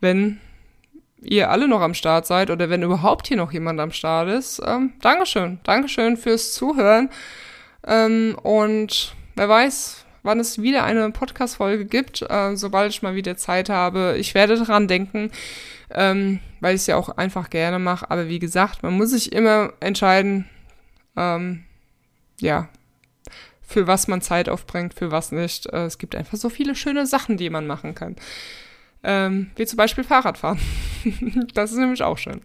wenn ihr alle noch am Start seid oder wenn überhaupt hier noch jemand am Start ist. Ähm, Dankeschön. Dankeschön fürs Zuhören. Ähm, und wer weiß, wann es wieder eine Podcast-Folge gibt, äh, sobald ich mal wieder Zeit habe. Ich werde daran denken, ähm, weil ich es ja auch einfach gerne mache. Aber wie gesagt, man muss sich immer entscheiden, ähm, ja, für was man Zeit aufbringt, für was nicht. Äh, es gibt einfach so viele schöne Sachen, die man machen kann. Ähm, wie zum Beispiel Fahrradfahren. *laughs* das ist nämlich auch schön.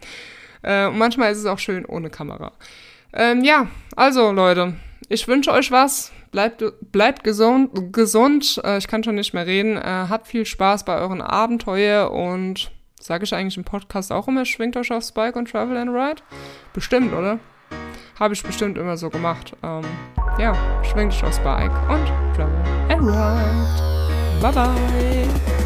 Äh, und manchmal ist es auch schön ohne Kamera. Ähm, ja, also Leute, ich wünsche euch was. Bleibt, bleibt gesund. gesund. Äh, ich kann schon nicht mehr reden. Äh, habt viel Spaß bei euren Abenteuer und sage ich eigentlich im Podcast auch immer, schwingt euch aufs Bike und Travel and Ride? Bestimmt, oder? Habe ich bestimmt immer so gemacht. Ähm, ja, schwingt euch aufs Bike und Travel and Ride. Bye bye.